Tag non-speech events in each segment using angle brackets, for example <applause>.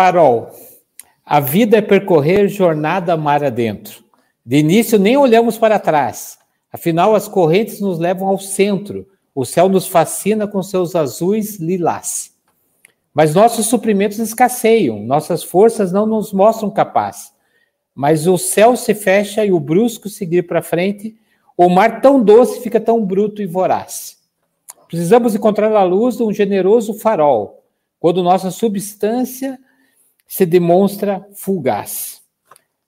Farol. A vida é percorrer jornada mar adentro. De início, nem olhamos para trás. Afinal, as correntes nos levam ao centro. O céu nos fascina com seus azuis lilás. Mas nossos suprimentos escasseiam, nossas forças não nos mostram capaz. Mas o céu se fecha e o brusco seguir para frente, o mar tão doce fica tão bruto e voraz. Precisamos encontrar a luz de um generoso farol, quando nossa substância se demonstra fugaz.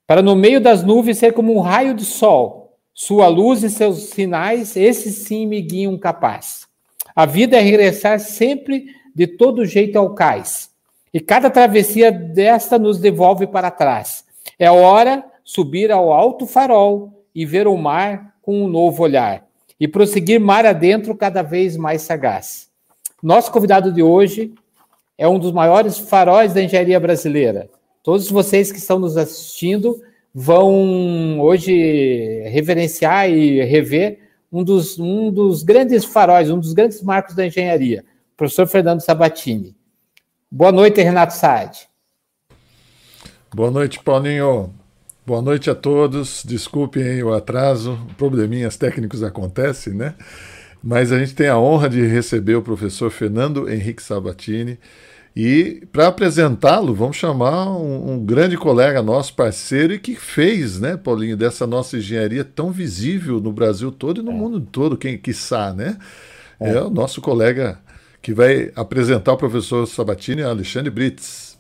Para no meio das nuvens ser como um raio de sol, sua luz e seus sinais, esses sim me guiam capaz. A vida é regressar sempre de todo jeito ao cais. E cada travessia desta nos devolve para trás. É hora subir ao alto farol e ver o mar com um novo olhar. E prosseguir mar adentro cada vez mais sagaz. Nosso convidado de hoje é um dos maiores faróis da engenharia brasileira. Todos vocês que estão nos assistindo vão hoje reverenciar e rever um dos, um dos grandes faróis, um dos grandes marcos da engenharia professor Fernando Sabatini. Boa noite, Renato Saad. Boa noite, Paulinho. Boa noite a todos. Desculpem o atraso, probleminhas técnicos acontecem, né? Mas a gente tem a honra de receber o professor Fernando Henrique Sabatini. E para apresentá-lo, vamos chamar um, um, grande colega nosso, parceiro, e que fez, né, Paulinho, dessa nossa engenharia tão visível no Brasil todo e no é. mundo todo, quem quiçá, né? É. é o nosso colega que vai apresentar o professor Sabatini, Alexandre Brits.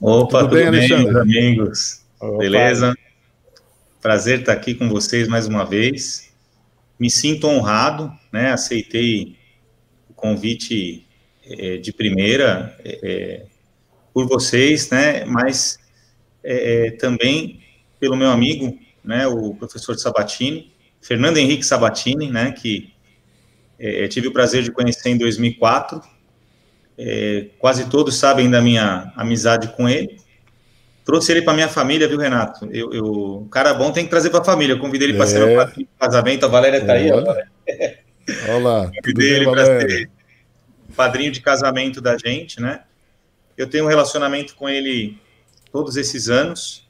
Opa, tudo, bem, tudo bem meus amigos? Opa. Beleza? Prazer estar aqui com vocês mais uma vez. Me sinto honrado, né? Aceitei o convite é, de primeira é, por vocês, né? Mas é, também pelo meu amigo, né? O professor Sabatini, Fernando Henrique Sabatini, né? Que é, tive o prazer de conhecer em 2004. É, quase todos sabem da minha amizade com ele. Trouxe ele para minha família, viu, Renato? Eu, eu, o cara bom tem que trazer para a família. Eu convidei ele para ser meu casamento. A Valéria está é, aí, ó. Olá. <laughs> Convidei ele para ser padrinho de casamento da gente, né? Eu tenho um relacionamento com ele todos esses anos.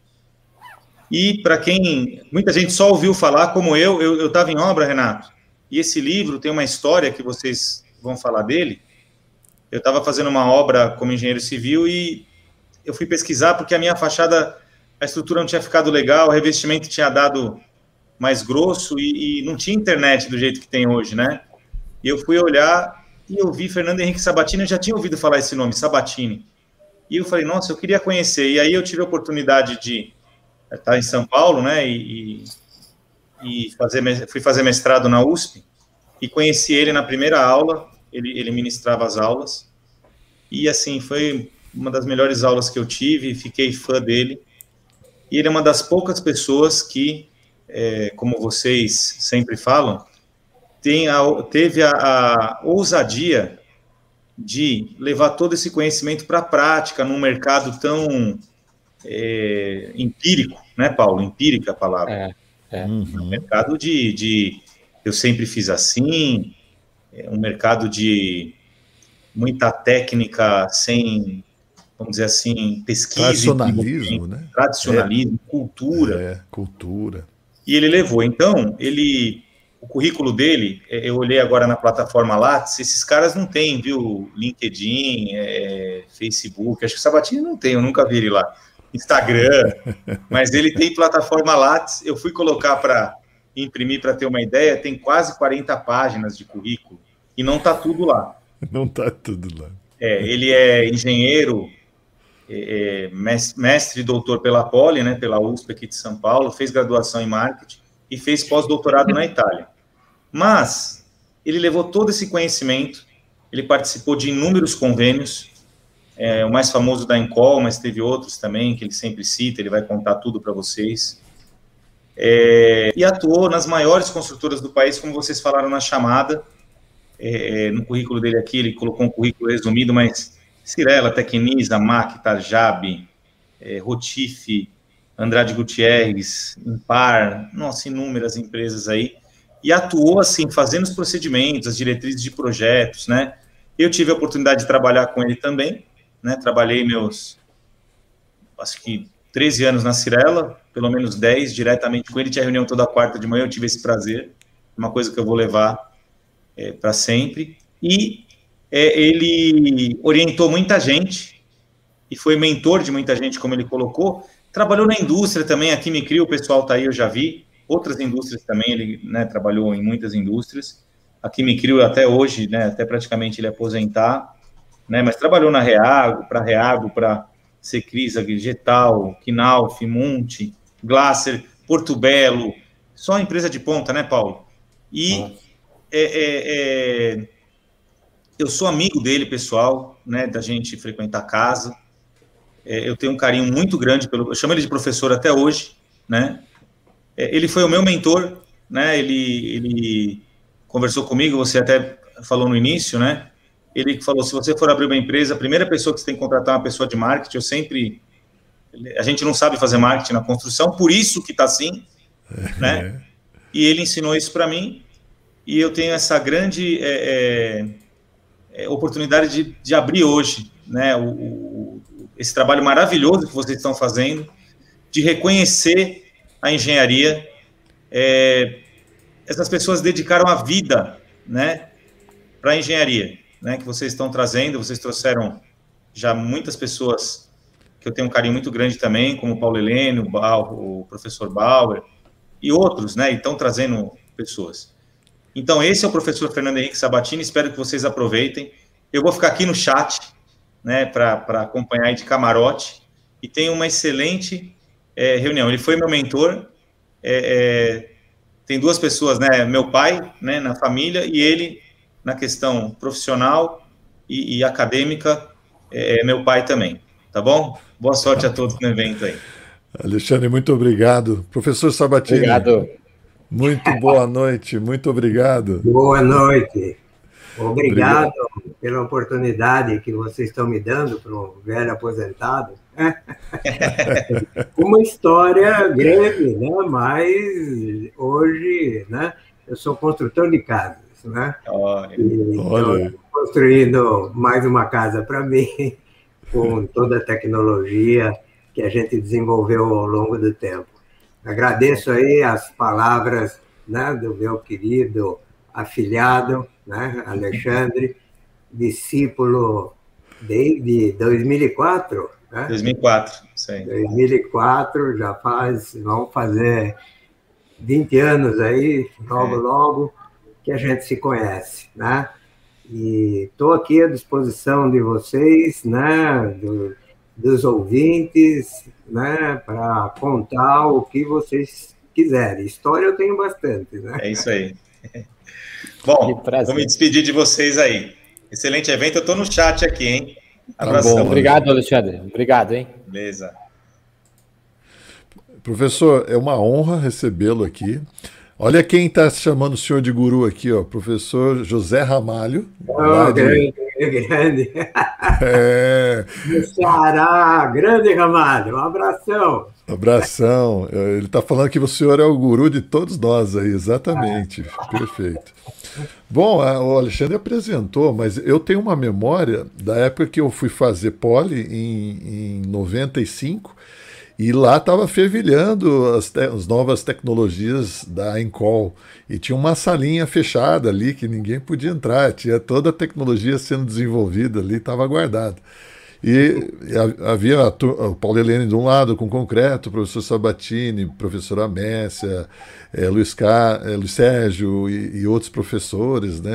E para quem muita gente só ouviu falar, como eu, eu estava em obra, Renato. E esse livro tem uma história que vocês vão falar dele. Eu estava fazendo uma obra como engenheiro civil e eu fui pesquisar porque a minha fachada, a estrutura não tinha ficado legal, o revestimento tinha dado mais grosso e, e não tinha internet do jeito que tem hoje, né? E eu fui olhar e eu vi Fernando Henrique Sabatini, eu já tinha ouvido falar esse nome, Sabatini. E eu falei, nossa, eu queria conhecer. E aí eu tive a oportunidade de estar em São Paulo, né? E, e fazer, fui fazer mestrado na USP e conheci ele na primeira aula, ele, ele ministrava as aulas, e assim, foi uma das melhores aulas que eu tive, fiquei fã dele, e ele é uma das poucas pessoas que, é, como vocês sempre falam, tem a, teve a, a ousadia de levar todo esse conhecimento para a prática num mercado tão é, empírico, né, Paulo? Empírica a palavra. É. É. Uhum. um mercado de, de eu sempre fiz assim, é um mercado de muita técnica sem, vamos dizer assim, pesquisa. Tradicionalismo, né? Tradicionalismo, é. cultura. É, cultura. E ele levou. Então, ele, o currículo dele, é, eu olhei agora na plataforma Lattes, esses caras não têm, viu, LinkedIn, é, Facebook, acho que o Sabatini não tem, eu nunca vi ele lá. Instagram, <laughs> mas ele tem plataforma Lattes. Eu fui colocar para imprimir para ter uma ideia, tem quase 40 páginas de currículo e não está tudo lá. Não está tudo lá. É, ele é engenheiro, é, é mestre e doutor pela Poli, né, pela USP aqui de São Paulo, fez graduação em marketing e fez pós-doutorado na Itália. Mas ele levou todo esse conhecimento, ele participou de inúmeros convênios, é, o mais famoso da Encol, mas teve outros também que ele sempre cita, ele vai contar tudo para vocês. É, e atuou nas maiores construtoras do país, como vocês falaram na chamada. É, no currículo dele aqui, ele colocou um currículo resumido, mas Cirela, Tecnisa, MAC, Tarjab, é, Rotife, Andrade Gutierrez, Impar, nossa, inúmeras empresas aí. E atuou, assim, fazendo os procedimentos, as diretrizes de projetos, né? Eu tive a oportunidade de trabalhar com ele também, né? Trabalhei meus acho que 13 anos na Cirela, pelo menos 10 diretamente com ele. Tinha reunião toda quarta de manhã, eu tive esse prazer. Uma coisa que eu vou levar é, para sempre. E é, ele orientou muita gente e foi mentor de muita gente, como ele colocou. Trabalhou na indústria também, a Quimicrio, o pessoal tá aí, eu já vi. Outras indústrias também, ele né, trabalhou em muitas indústrias. A Quimicrio até hoje, né, até praticamente ele aposentar, né, mas trabalhou na Reago, para Reago, para Secris, Getal, Quinal, Fimunte, Glasser, Porto Belo, só empresa de ponta, né, Paulo? E é, é, é, eu sou amigo dele, pessoal, né, da gente frequentar a casa. É, eu tenho um carinho muito grande pelo. Eu chamo ele de professor até hoje, né? É, ele foi o meu mentor, né? Ele, ele conversou comigo, você até falou no início, né? Ele falou: se você for abrir uma empresa, a primeira pessoa que você tem que contratar é uma pessoa de marketing. Eu sempre. A gente não sabe fazer marketing na construção, por isso que está assim, né? E ele ensinou isso para mim, e eu tenho essa grande é, é, é, oportunidade de, de abrir hoje, né? O, o, esse trabalho maravilhoso que vocês estão fazendo, de reconhecer a engenharia. É, essas pessoas dedicaram a vida, né, para a engenharia, né, que vocês estão trazendo. Vocês trouxeram já muitas pessoas que eu tenho um carinho muito grande também, como o Paulo Helene, o, o professor Bauer e outros, né, e estão trazendo pessoas. Então, esse é o professor Fernando Henrique Sabatini, espero que vocês aproveitem. Eu vou ficar aqui no chat, né, para acompanhar de camarote, e tem uma excelente é, reunião. Ele foi meu mentor, é, é, tem duas pessoas, né, meu pai, né, na família, e ele na questão profissional e, e acadêmica, é, é meu pai também, tá bom? Boa sorte a todos no evento aí. Alexandre, muito obrigado. Professor Sabatini. Obrigado. Muito boa noite, muito obrigado. Boa noite. Obrigado, obrigado. Pela oportunidade que vocês estão me dando para um velho aposentado <laughs> Uma história grande, né? Mas hoje, né? Eu sou construtor de casas, né? Olha, então, construindo mais uma casa para mim, <laughs> com toda a tecnologia que a gente desenvolveu ao longo do tempo. Agradeço aí as palavras né, do meu querido afilhado, né, Alexandre, discípulo desde 2004, né? 2004, sim. 2004, já faz, vamos fazer 20 anos aí, logo, é. logo, que a gente se conhece, né? E estou aqui à disposição de vocês, né, do, dos ouvintes, né, para contar o que vocês quiserem. História eu tenho bastante, né? É isso aí. <laughs> Bom, vou me despedir de vocês aí. Excelente evento, eu estou no chat aqui, hein? Abração. Tá. Obrigado, Alexandre. Obrigado, hein? Beleza. Professor, é uma honra recebê-lo aqui. Olha quem está chamando o senhor de guru aqui, ó, professor José Ramalho. Oh, grande, grande. É. <laughs> No Ceará, grande Ramalho, um abração. Abração. Ele está falando que o senhor é o guru de todos nós aí, exatamente. Perfeito. Bom, o Alexandre apresentou, mas eu tenho uma memória da época que eu fui fazer pole em, em 95 e lá estava fervilhando as, te as, novas tecnologias da Encol. E tinha uma salinha fechada ali que ninguém podia entrar. Tinha toda a tecnologia sendo desenvolvida ali, estava guardada. E, havia o Paulo Helene de um lado com concreto, o professor Sabatini, professora Messia, é, Luiz, Car... é, Luiz Sérgio e, e, outros professores, né,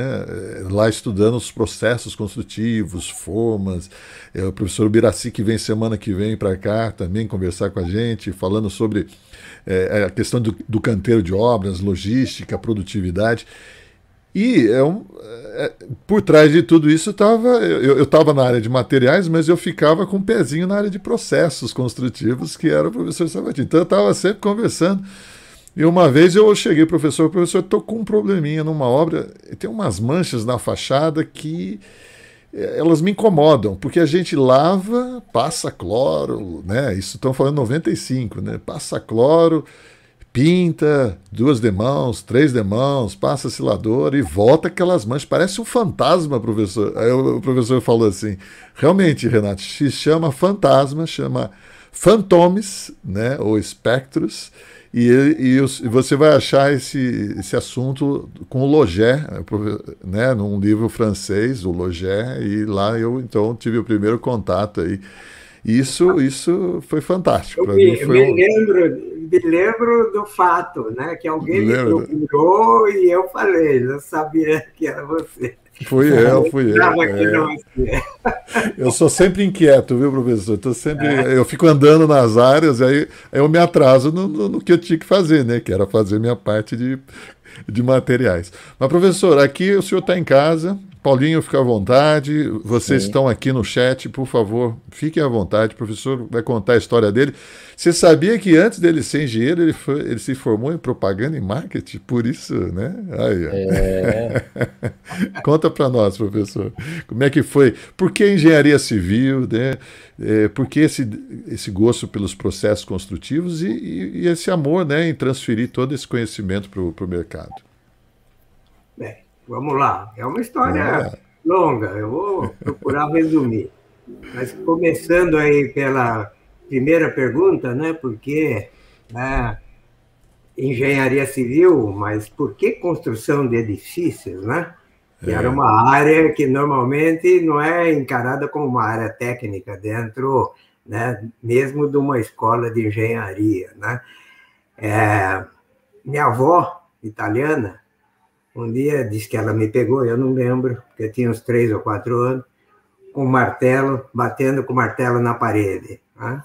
lá estudando os processos construtivos, formas. É, o professor Biraci, que vem semana que vem para cá também conversar com a gente, falando sobre a questão do, do canteiro de obras, logística, produtividade. E é um, é, por trás de tudo isso estava. Eu estava na área de materiais, mas eu ficava com um pezinho na área de processos construtivos, que era o professor Sabatini. Então eu estava sempre conversando. E uma vez eu cheguei, professor, professor, estou com um probleminha numa obra, tem umas manchas na fachada que é, elas me incomodam, porque a gente lava, passa cloro, né? Isso estão falando 95, né? Passa cloro, pinta, duas demãos, três demãos, passa selador e volta aquelas manchas. Parece um fantasma, professor. Aí o professor falou assim: realmente, Renato, se chama fantasma, chama fantomes, né, ou espectros, e, e, e, você vai achar esse, esse assunto com o Loger, né, num livro francês, o Loger, e lá eu então tive o primeiro contato aí. Isso, isso foi fantástico. Eu me, foi me, um... lembro, me lembro do fato, né? Que alguém me procurou e eu falei, não sabia que era você. Fui eu, fui eu. É. Eu sou sempre inquieto, viu, professor? Eu, tô sempre, é. eu fico andando nas áreas, aí eu me atraso no, no, no, que eu tinha que fazer, né? Que era fazer minha parte de, de materiais. Mas, professor, aqui o senhor está em casa, Paulinho, fica à vontade. Vocês Sim. estão aqui no chat, por favor, fiquem à vontade. O professor vai contar a história dele. Você sabia que antes dele ser engenheiro, ele, foi, ele se formou em propaganda e marketing? Por isso, né? Aí, é. <laughs> Conta para nós, professor. Como é que foi? Por que engenharia civil? Né? É, por que esse, esse gosto pelos processos construtivos e, e, e esse amor né, em transferir todo esse conhecimento para o mercado? Vamos lá. É uma história é. longa. Eu vou procurar resumir. Mas começando aí pela primeira pergunta, né? Porque né, engenharia civil, mas por que construção de edifícios, né? Que é. era uma área que normalmente não é encarada como uma área técnica dentro, né, mesmo de uma escola de engenharia, né? É, minha avó italiana um dia disse que ela me pegou, eu não lembro, porque eu tinha uns três ou quatro anos, com um martelo, batendo com o martelo na parede. Né?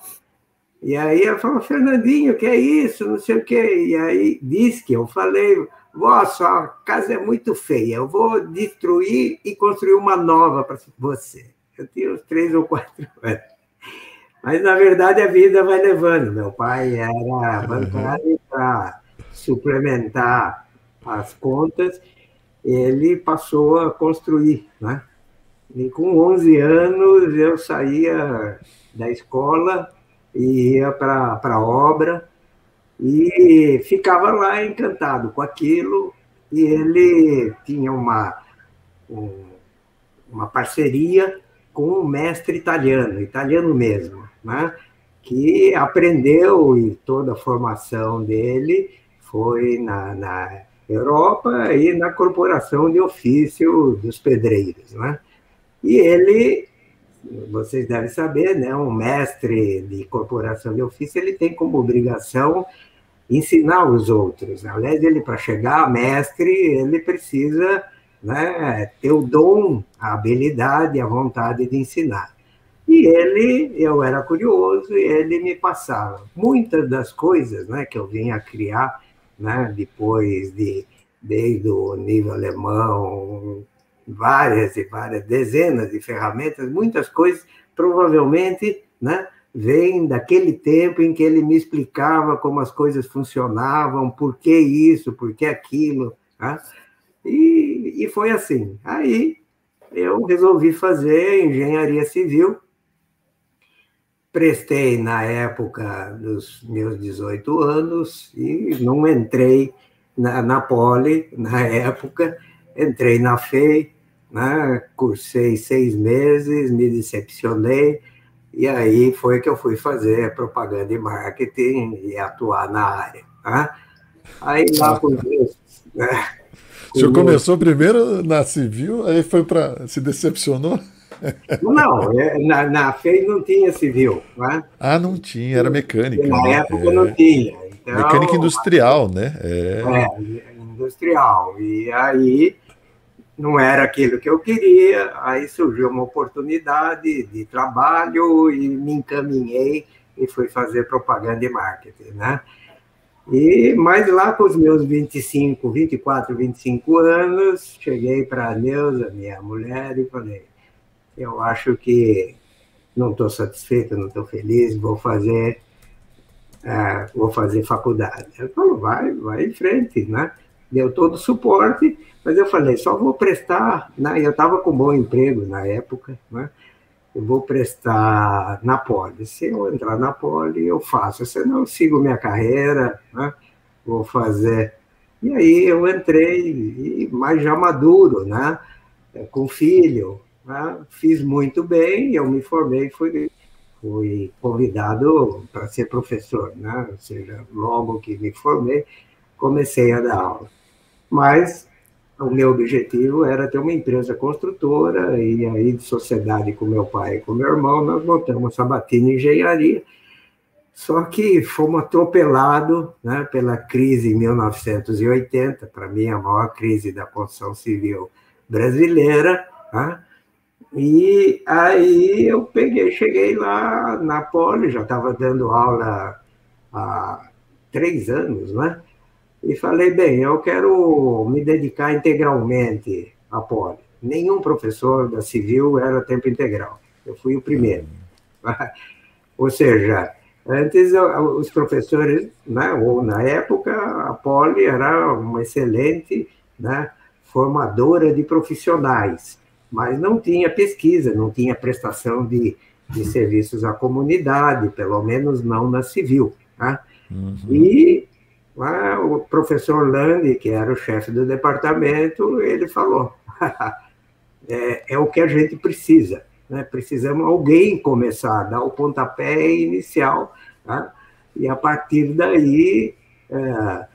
E aí ela falou, Fernandinho, que é isso? Não sei o quê. E aí disse que eu falei, vó, sua casa é muito feia, eu vou destruir e construir uma nova para você. Eu tinha uns três ou quatro <laughs> anos. Mas, na verdade, a vida vai levando. Meu pai era bancário para suplementar as contas, ele passou a construir, né? E com 11 anos eu saía da escola e ia para a obra e ficava lá encantado com aquilo. E ele tinha uma, um, uma parceria com um mestre italiano, italiano mesmo, né? que aprendeu e toda a formação dele foi na, na Europa e na Corporação de Ofício dos Pedreiros. Né? E ele vocês devem saber, né, um mestre de corporação de ofício, ele tem como obrigação ensinar os outros. Aliás, ele para chegar a mestre, ele precisa né, ter o dom, a habilidade, a vontade de ensinar. E ele, eu era curioso, e ele me passava muitas das coisas, né, que eu vinha criar, né, depois de desde o nível alemão, várias e várias dezenas de ferramentas, muitas coisas provavelmente, né, vêm daquele tempo em que ele me explicava como as coisas funcionavam, por que isso, por que aquilo, tá? e, e foi assim. Aí eu resolvi fazer engenharia civil, prestei na época dos meus 18 anos e não entrei na, na Poli na época, entrei na FEI, né? cursei seis meses, me decepcionei, e aí foi que eu fui fazer propaganda e marketing e atuar na área. Né? Aí lá com Deus. Né? O senhor começou primeiro na civil, aí foi para. se decepcionou? Não, é, na, na FEI não tinha civil. Né? Ah, não tinha, era mecânica. Na né? época é. não tinha. Então, mecânica industrial, né? É. é, industrial. E aí não era aquilo que eu queria, aí surgiu uma oportunidade de trabalho e me encaminhei e fui fazer propaganda e marketing, né? E mais lá com os meus 25, 24, 25 anos, cheguei para a Neuza, minha mulher, e falei: eu acho que não estou satisfeito, não estou feliz, vou fazer, uh, vou fazer faculdade. Ela falou: vai, vai em frente, né? Deu todo o suporte mas eu falei, só vou prestar, né? eu estava com bom emprego na época, né? eu vou prestar na Poli. Se eu entrar na Poli, eu faço, senão eu sigo minha carreira, né? vou fazer. E aí eu entrei, mas já maduro, né? com filho, né? fiz muito bem, eu me formei, fui fui convidado para ser professor, né? Ou seja, logo que me formei, comecei a dar aula. Mas o meu objetivo era ter uma empresa construtora, e aí, de sociedade com meu pai e com meu irmão, nós montamos a Sabatina Engenharia. Só que fomos atropelados né, pela crise em 1980, para mim, a maior crise da construção civil brasileira. Né? E aí eu peguei, cheguei lá na Poli, já estava dando aula há três anos, né? e falei, bem, eu quero me dedicar integralmente à Poli. Nenhum professor da Civil era tempo integral. Eu fui o primeiro. <laughs> Ou seja, antes os professores, né, ou na época, a Poli era uma excelente né, formadora de profissionais, mas não tinha pesquisa, não tinha prestação de, de serviços à comunidade, pelo menos não na civil. Né? Uhum. E Lá, o professor Landi, que era o chefe do departamento, ele falou: <laughs> é, é, o que a gente precisa. Né? Precisamos alguém começar a dar o pontapé inicial, tá? e a partir daí, é,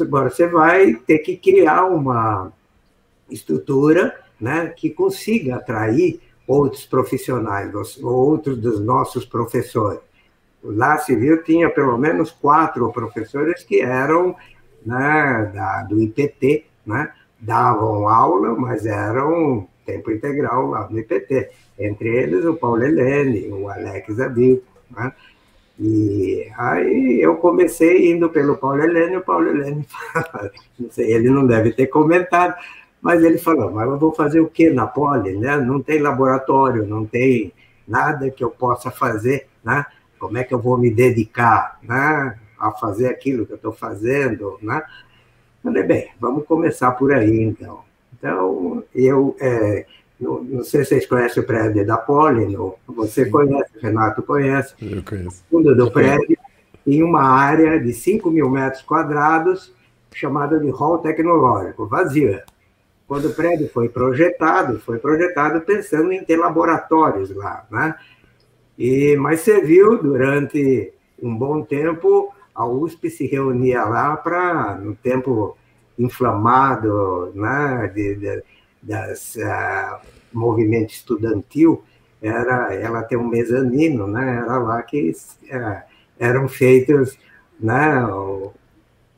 agora você vai ter que criar uma estrutura né, que consiga atrair outros profissionais, outros dos nossos professores lá civil tinha pelo menos quatro professores que eram né, da, do IPT, né, davam aula, mas eram tempo integral lá no IPT. Entre eles o Paulo Helene, o Alex Abil. Né? E aí eu comecei indo pelo Paulo Helene, o Paulo Helene, <laughs> não sei, ele não deve ter comentado, mas ele falou, mas eu vou fazer o que na Poli? Né? Não tem laboratório, não tem nada que eu possa fazer, né? como é que eu vou me dedicar né, a fazer aquilo que eu estou fazendo, né? Falei, bem, vamos começar por aí, então. Então, eu, é, não, não, sei se vocês conhecem o prédio da Poli, você conhece, Renato conhece. Eu conheço. Fundo do prédio, em uma área de 5 mil metros quadrados, chamada de hall tecnológico, vazia. Quando o prédio foi projetado, foi projetado pensando em ter laboratórios lá, né? E, mas serviu durante um bom tempo, a USP se reunia lá para, no tempo inflamado né, de, de, das uh, movimento estudantil, era, ela tem um mezanino, né, era lá que uh, eram feitos né, o,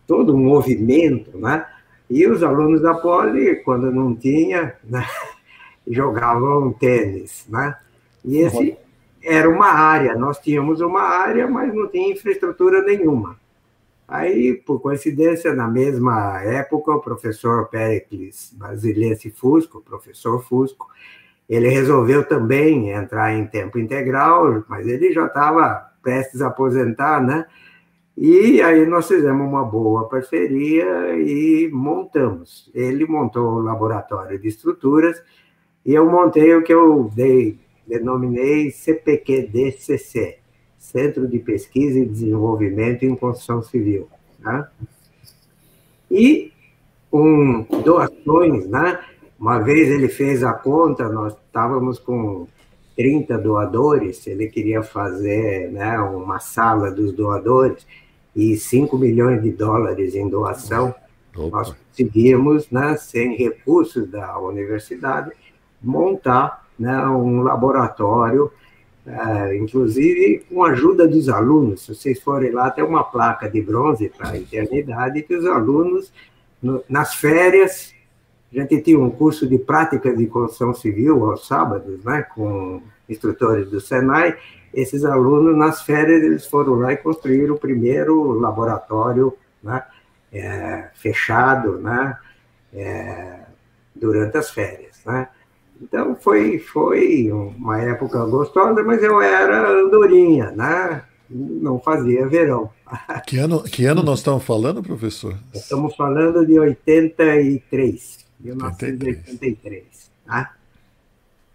todo um movimento, né, e os alunos da Poli, quando não tinha, né, <laughs> jogavam tênis, né, e esse era uma área, nós tínhamos uma área, mas não tinha infraestrutura nenhuma. Aí, por coincidência, na mesma época, o professor Pericles Basilense Fusco, professor Fusco, ele resolveu também entrar em tempo integral, mas ele já estava prestes a aposentar, né? E aí nós fizemos uma boa parceria e montamos. Ele montou o laboratório de estruturas e eu montei o que eu dei denominei CPQDCC, Centro de Pesquisa e Desenvolvimento em Construção Civil. Né? E com doações, né? uma vez ele fez a conta, nós estávamos com 30 doadores, ele queria fazer né, uma sala dos doadores e 5 milhões de dólares em doação. Opa. Nós conseguimos, né, sem recursos da universidade, montar né, um laboratório, é, inclusive com a ajuda dos alunos. Se vocês forem lá, tem uma placa de bronze para a eternidade que os alunos, no, nas férias, a gente tinha um curso de prática de construção civil aos sábados, né, com instrutores do Senai. Esses alunos, nas férias, eles foram lá e construíram o primeiro laboratório né, é, fechado né, é, durante as férias. Né? Então foi, foi uma época gostosa, mas eu era andorinha, né? Não fazia verão. <laughs> Que ano, que ano nós estamos falando, professor? Estamos falando de 83, 1983. Tá?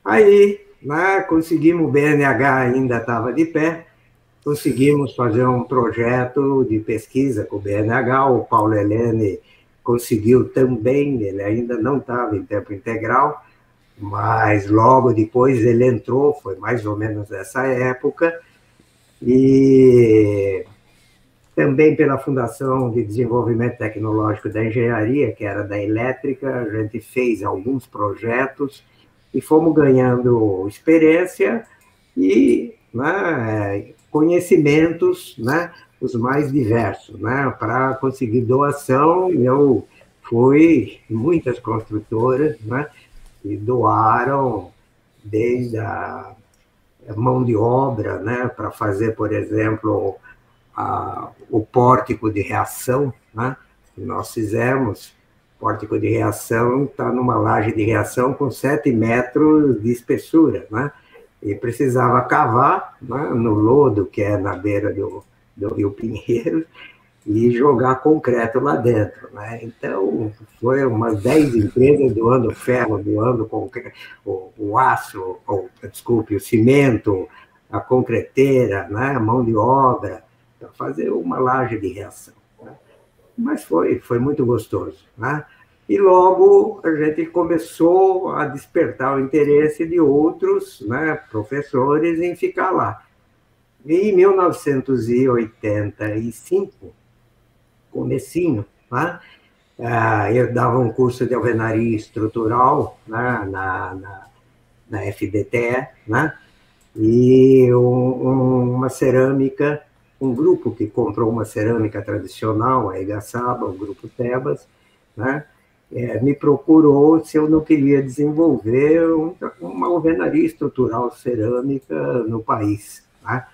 Aí, né, conseguimos, o BNH ainda estava de pé, conseguimos fazer um projeto de pesquisa com o BNH, o Paulo Helene conseguiu também, ele ainda não estava em tempo integral, mas logo depois ele entrou, foi mais ou menos nessa época, e também pela Fundação de Desenvolvimento Tecnológico da Engenharia, que era da elétrica, a gente fez alguns projetos e fomos ganhando experiência e né, conhecimentos, né, os mais diversos, né, para conseguir doação. Eu fui muitas construtoras, né, e doaram desde a mão de obra, né, para fazer, por exemplo, a, o pórtico de reação, né, que nós fizemos. O pórtico de reação está numa laje de reação com 7 metros de espessura, né, e precisava cavar né, no lodo que é na beira do, do Rio Pinheiros e jogar concreto lá dentro. Né? Então, foi umas 10 empresas doando ferro, doando concreto, o, o aço, ou, desculpe, o cimento, a concreteira, né? a mão de obra, para fazer uma laje de reação. Mas foi, foi muito gostoso. Né? E logo a gente começou a despertar o interesse de outros né, professores em ficar lá. E em 1985, comecinho, né? Ah, eu dava um curso de alvenaria estrutural né? na, na, na FDTE, né? e um, uma cerâmica, um grupo que comprou uma cerâmica tradicional, a Igaçaba, o grupo Tebas, né? É, me procurou se eu não queria desenvolver uma alvenaria estrutural cerâmica no país. Né?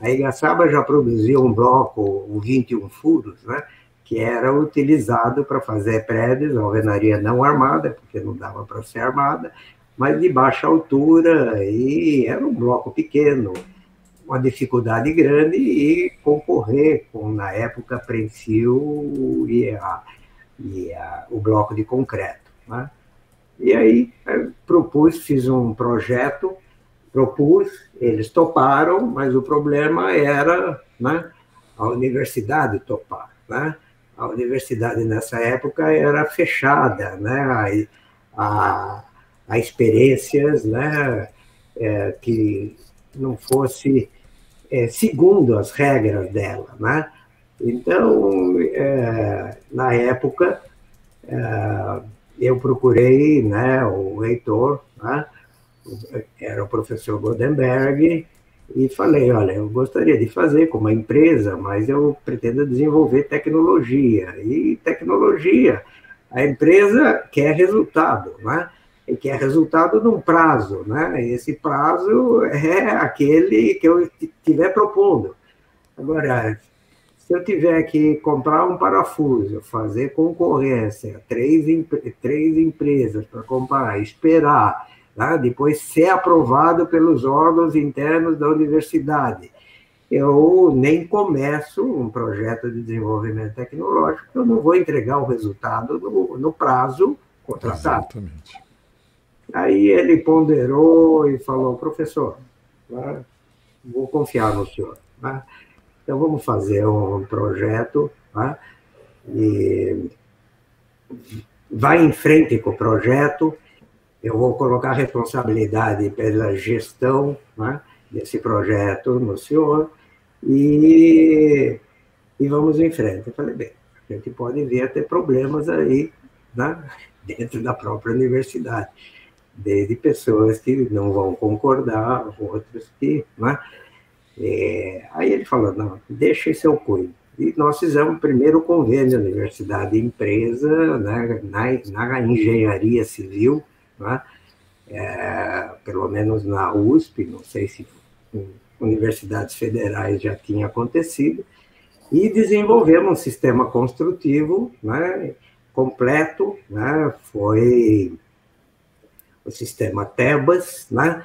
A Igaçaba já produzia um bloco, um 21 furos, né? que era utilizado para fazer prédios, alvenaria não armada, porque não dava para ser armada, mas de baixa altura, e era um bloco pequeno, uma dificuldade grande, e concorrer com, na época, Prensil e, a, e a, o bloco de concreto. Né? E aí propus, fiz um projeto, propus, eles toparam, mas o problema era né, a universidade topar. Né? a universidade nessa época era fechada, né? a, a, a experiências né? É, que não fosse é, segundo as regras dela. Né? Então, é, na época, é, eu procurei né, o reitor, né? era o professor Goldenberg, e falei, olha, eu gostaria de fazer com uma empresa, mas eu pretendo desenvolver tecnologia. E tecnologia, a empresa quer resultado, né? E quer resultado num prazo, né? Esse prazo é aquele que eu estiver propondo. Agora, se eu tiver que comprar um parafuso, fazer concorrência, três, três empresas para comprar, esperar, tá? depois ser aprovado pelos órgãos internos da universidade. Eu nem começo um projeto de desenvolvimento tecnológico, eu não vou entregar o resultado no, no prazo contratado. Exatamente. Aí ele ponderou e falou, professor, tá? vou confiar no senhor. Tá? Então vamos fazer um projeto tá? e vai em frente com o projeto, eu vou colocar a responsabilidade pela gestão né, desse projeto no senhor e, e vamos em frente. Eu falei, bem, a gente pode vir a ter problemas aí né, <laughs> dentro da própria universidade, desde pessoas que não vão concordar, outras que. Né, é, aí ele falou, não, deixa isso eu cuido. E nós fizemos o primeiro convênio universidade-empresa né, na, na engenharia civil, né? É, pelo menos na USP, não sei se em universidades federais já tinha acontecido, e desenvolvemos um sistema construtivo né, completo, né, foi o sistema Tebas, né,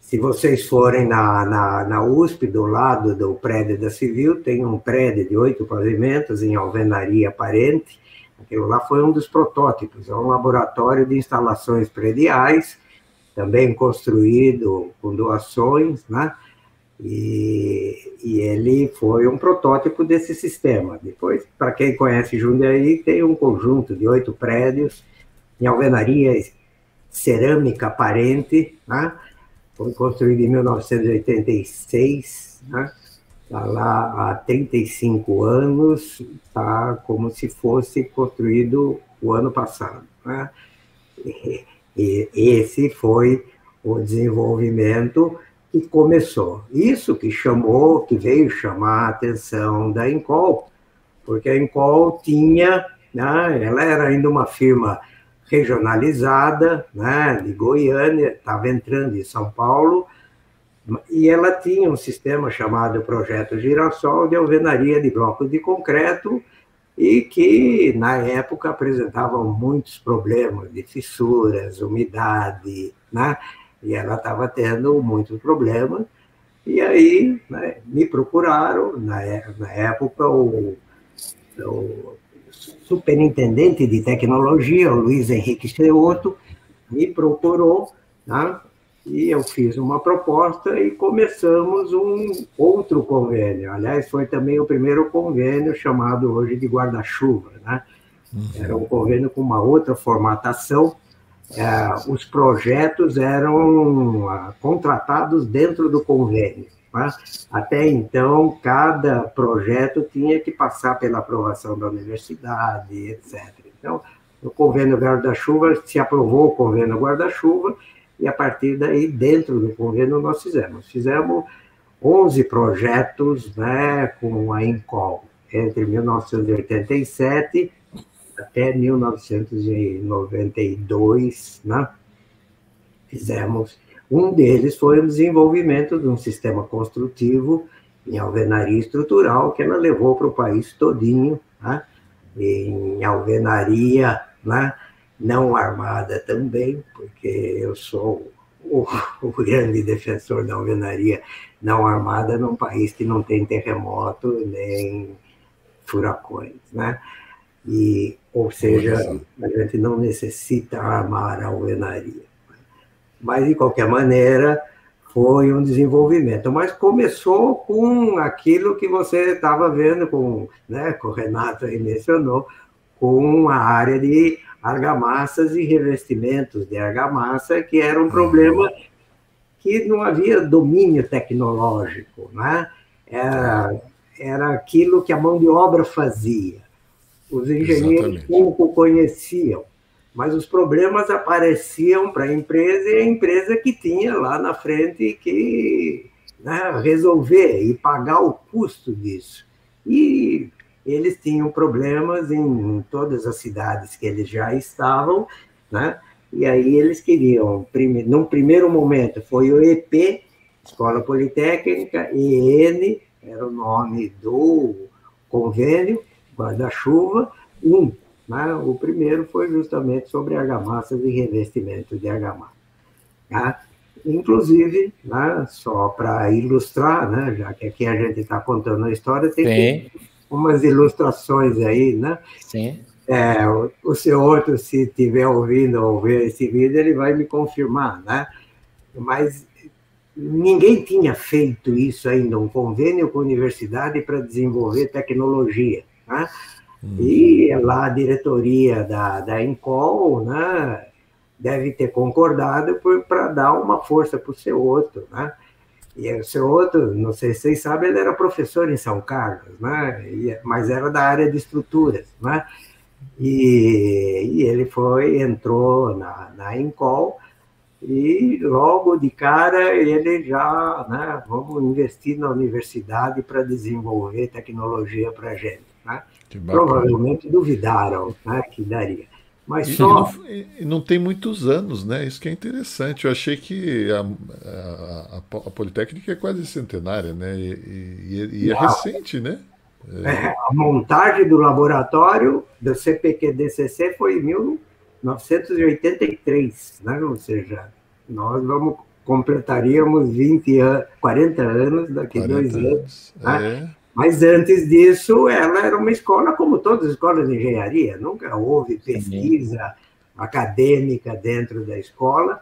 se vocês forem na, na, na, USP, do lado do prédio da Civil, tem um prédio de oito pavimentos em alvenaria aparente, Aquilo lá foi um dos protótipos, é um laboratório de instalações prediais, também construído com doações, né? E, e, ele foi um protótipo desse sistema. Depois, para quem conhece Jundiaí, tem um conjunto de oito prédios em alvenaria cerâmica aparente, né? foi construído em 1986, né? está lá há 35 anos, está como se fosse construído o ano passado. Né? E, e esse foi o desenvolvimento que começou. Isso que chamou, que veio chamar a atenção da Encol, porque a Encol tinha, né, ela era ainda uma firma regionalizada, né, de Goiânia, estava entrando em São Paulo, e ela tinha um sistema chamado Projeto Girassol de alvenaria de blocos de concreto e que, na época, apresentavam muitos problemas de fissuras, umidade, né? E ela estava tendo muitos problemas. E aí né, me procuraram, na, na época, o, o superintendente de tecnologia, o Luiz Henrique Ceoto, me procurou, né, e eu fiz uma proposta e começamos um outro convênio. Aliás, foi também o primeiro convênio chamado hoje de guarda-chuva. Né? Uhum. Era um convênio com uma outra formatação. É, os projetos eram ah, contratados dentro do convênio. Até então, cada projeto tinha que passar pela aprovação da universidade, etc. Então, no convênio guarda-chuva, se aprovou o convênio guarda-chuva, e a partir daí, dentro do convênio, nós fizemos. Fizemos 11 projetos né, com a Incol, entre 1987 até 1992, né? Fizemos. Um deles foi o desenvolvimento de um sistema construtivo em alvenaria estrutural, que ela levou para o país todinho, né? em alvenaria, né? não armada também, porque eu sou o, <laughs> o, grande defensor da alvenaria não armada num país que não tem terremoto nem furacões, né? E, ou seja, a gente não necessita armar a alvenaria. Mas, de qualquer maneira, foi um desenvolvimento. Mas começou com aquilo que você estava vendo, com, né, com o Renato aí mencionou, com a área de argamassas e revestimentos de argamassa, que era um uhum. problema que não havia domínio tecnológico, né? Era, era aquilo que a mão de obra fazia. Os engenheiros Exatamente. pouco conheciam, mas os problemas apareciam para a empresa e a empresa que tinha lá na frente que né, resolver e pagar o custo disso. E eles tinham problemas em todas as cidades que eles já estavam, né? E aí eles queriam, num primeiro momento, foi o EP, Escola Politécnica, EN, era o nome do convênio, guarda-chuva, um. Né? O primeiro foi justamente sobre argamassas e revestimento de argamassa. Tá? Inclusive, né, só para ilustrar, né, já que aqui a gente está contando a história, tem umas ilustrações aí, né? Sim. É, o, o seu outro, se estiver ouvindo ou ver esse vídeo, ele vai me confirmar, né? Mas ninguém tinha feito isso ainda, um convênio com a universidade para desenvolver tecnologia, né? Hum. E lá a diretoria da, da Encol, né, deve ter concordado para dar uma força para o seu outro, né? E o seu outro, não sei se vocês sabem, ele era professor em São Carlos, né? mas era da área de estruturas, né? E, e ele foi, entrou na, na Encol e logo de cara ele já, né, vamos investir na universidade para desenvolver tecnologia para a gente. Provavelmente duvidaram né, que daria. Mas e, só... não, e não tem muitos anos, né? Isso que é interessante. Eu achei que a, a, a, Politécnica é quase centenária, né? E, e, e é recente, né? É... É, a montagem do laboratório do CPQDCC foi em 1983, né? Ou seja, nós vamos completaríamos 20 anos, 40 anos daqui a dois anos. anos né? é. Mas antes disso, ela era uma escola como todas as escolas de engenharia, nunca houve pesquisa Sim. acadêmica dentro da escola.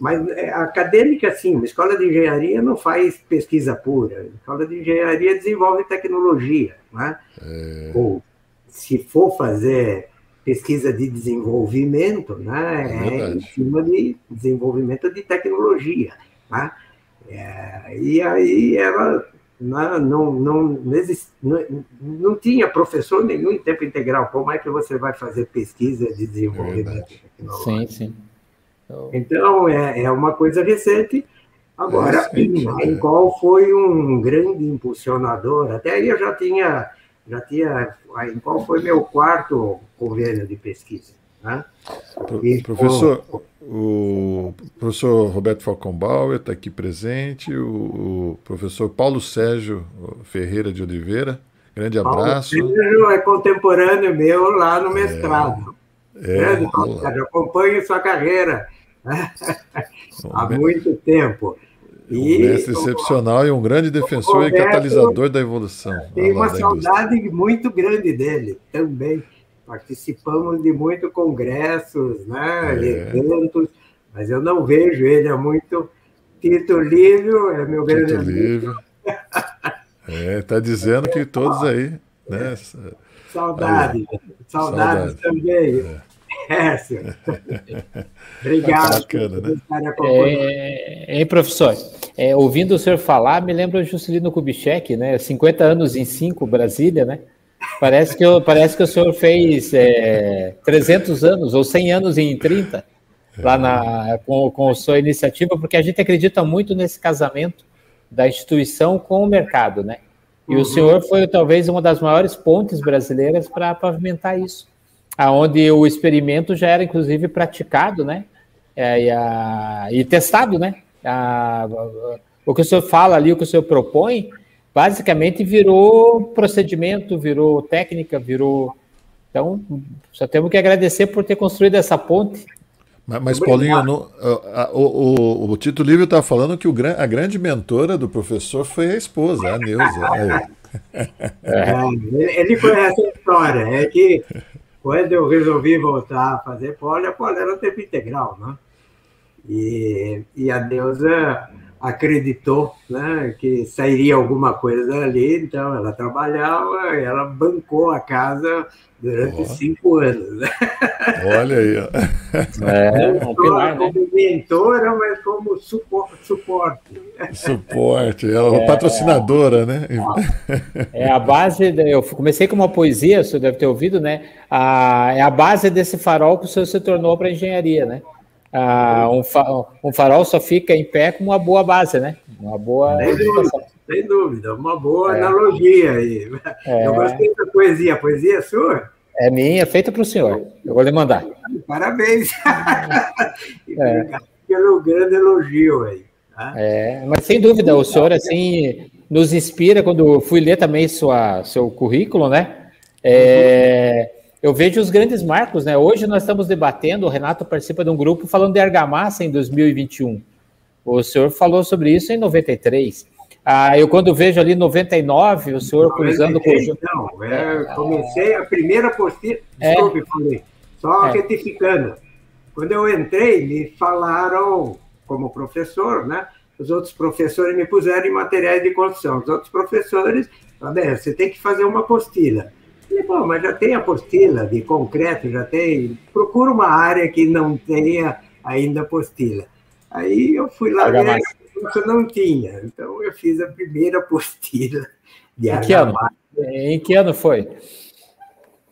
Mas é, acadêmica, sim, uma escola de engenharia não faz pesquisa pura. A escola de engenharia desenvolve tecnologia. Né? É... Ou, se for fazer pesquisa de desenvolvimento, né, é, é em cima de desenvolvimento de tecnologia. Né? É, e aí ela não, não, não, não, não, tinha professor nenhum em tempo integral. Como é que você vai fazer pesquisa de desenvolvimento é Sim, sim. Então, é, é uma coisa recente. Agora, é em qual foi um grande impulsionador, até aí eu já tinha, já tinha, em qual foi meu quarto convênio de pesquisa. Né? E, professor, o professor Roberto Falcão está aqui presente, o, o, professor Paulo Sérgio Ferreira de Oliveira, grande abraço. Paulo Sérgio é contemporâneo meu lá no mestrado. É, grande Paulo Sérgio, acompanho sua carreira há muito tempo. Um mestre excepcional e um grande defensor Roberto, e catalisador da evolução. Tem uma saudade muito grande dele também. Participamos de muitos congressos, né, é. eventos, mas eu não vejo ele há muito. Tito Lívio é meu grande Tito Lívio. É, está dizendo que todos aí. Né? Saudade, aí. saudades Saudade. também. É. Hércio. Obrigado Bacana, né? É, hein, professor? É, ouvindo o senhor falar, me lembra o Juscelino Kubitschek, né? 50 anos em 5, Brasília, né? Parece que, eu, parece que o senhor fez é, 300 anos ou 100 anos em 30 lá na, com, com a sua iniciativa, porque a gente acredita muito nesse casamento da instituição com o mercado, né? E uhum. o senhor foi talvez uma das maiores pontes brasileiras para pavimentar isso, aonde o experimento já era inclusive praticado, né? É, e, a, e, testado, né? A, o que o senhor fala ali, o que o senhor propõe, basicamente virou procedimento, virou técnica, virou. Então, só temos que agradecer por ter construído essa ponte. Mas, mas Paulinho, no, o, o, o, Tito Livre está falando que o, a grande mentora do professor foi a esposa, a Neuza. é, ele conhece a história. É que quando eu resolvi voltar a fazer poli, a poli era tempo integral, né? E, e a Neuza acreditou né, que sairia alguma coisa dali, então ela trabalhava, ela bancou a casa durante oh. cinco anos. Né? Olha aí. É, um pilar, né? como mentora, mas como suporte. Suporte, ela é, é patrocinadora, né? É a base, eu comecei com uma poesia, você deve ter ouvido, né? A, é a base desse farol que o senhor se tornou para a engenharia, né? Ah, um, fa um, farol só fica em pé com uma boa base, né? Uma boa. Sem dúvida, sem dúvida uma boa é. analogia aí. É. Eu gostei da poesia. A poesia é sua? É minha, é feita para o senhor. Eu vou lhe mandar. Parabéns. <laughs> É. pelo grande elogio aí. Tá? É, mas sem dúvida, o senhor assim nos inspira quando fui ler também sua, seu currículo, né? É, eu vejo os grandes marcos, né? Hoje nós estamos debatendo, o Renato participa de um grupo falando de argamassa em 2021. O senhor falou sobre isso em 93. Ah, eu quando vejo ali 99, o senhor cruzando com o. Não, é, comecei a primeira postilha. É. Desculpe, é, falei. Só é. retificando. Quando eu entrei, me falaram, como professor, né? Os outros professores me puseram em materiais de construção. Os outros professores, falaram, você tem que fazer uma apostila. Falei, pô, mas já tem apostila de concreto, já tem. Procura uma área que não tenha ainda apostila. Aí eu fui lá ver, isso não tinha. Então eu fiz a primeira <laughs> apostila de em que ano? Em que ano foi?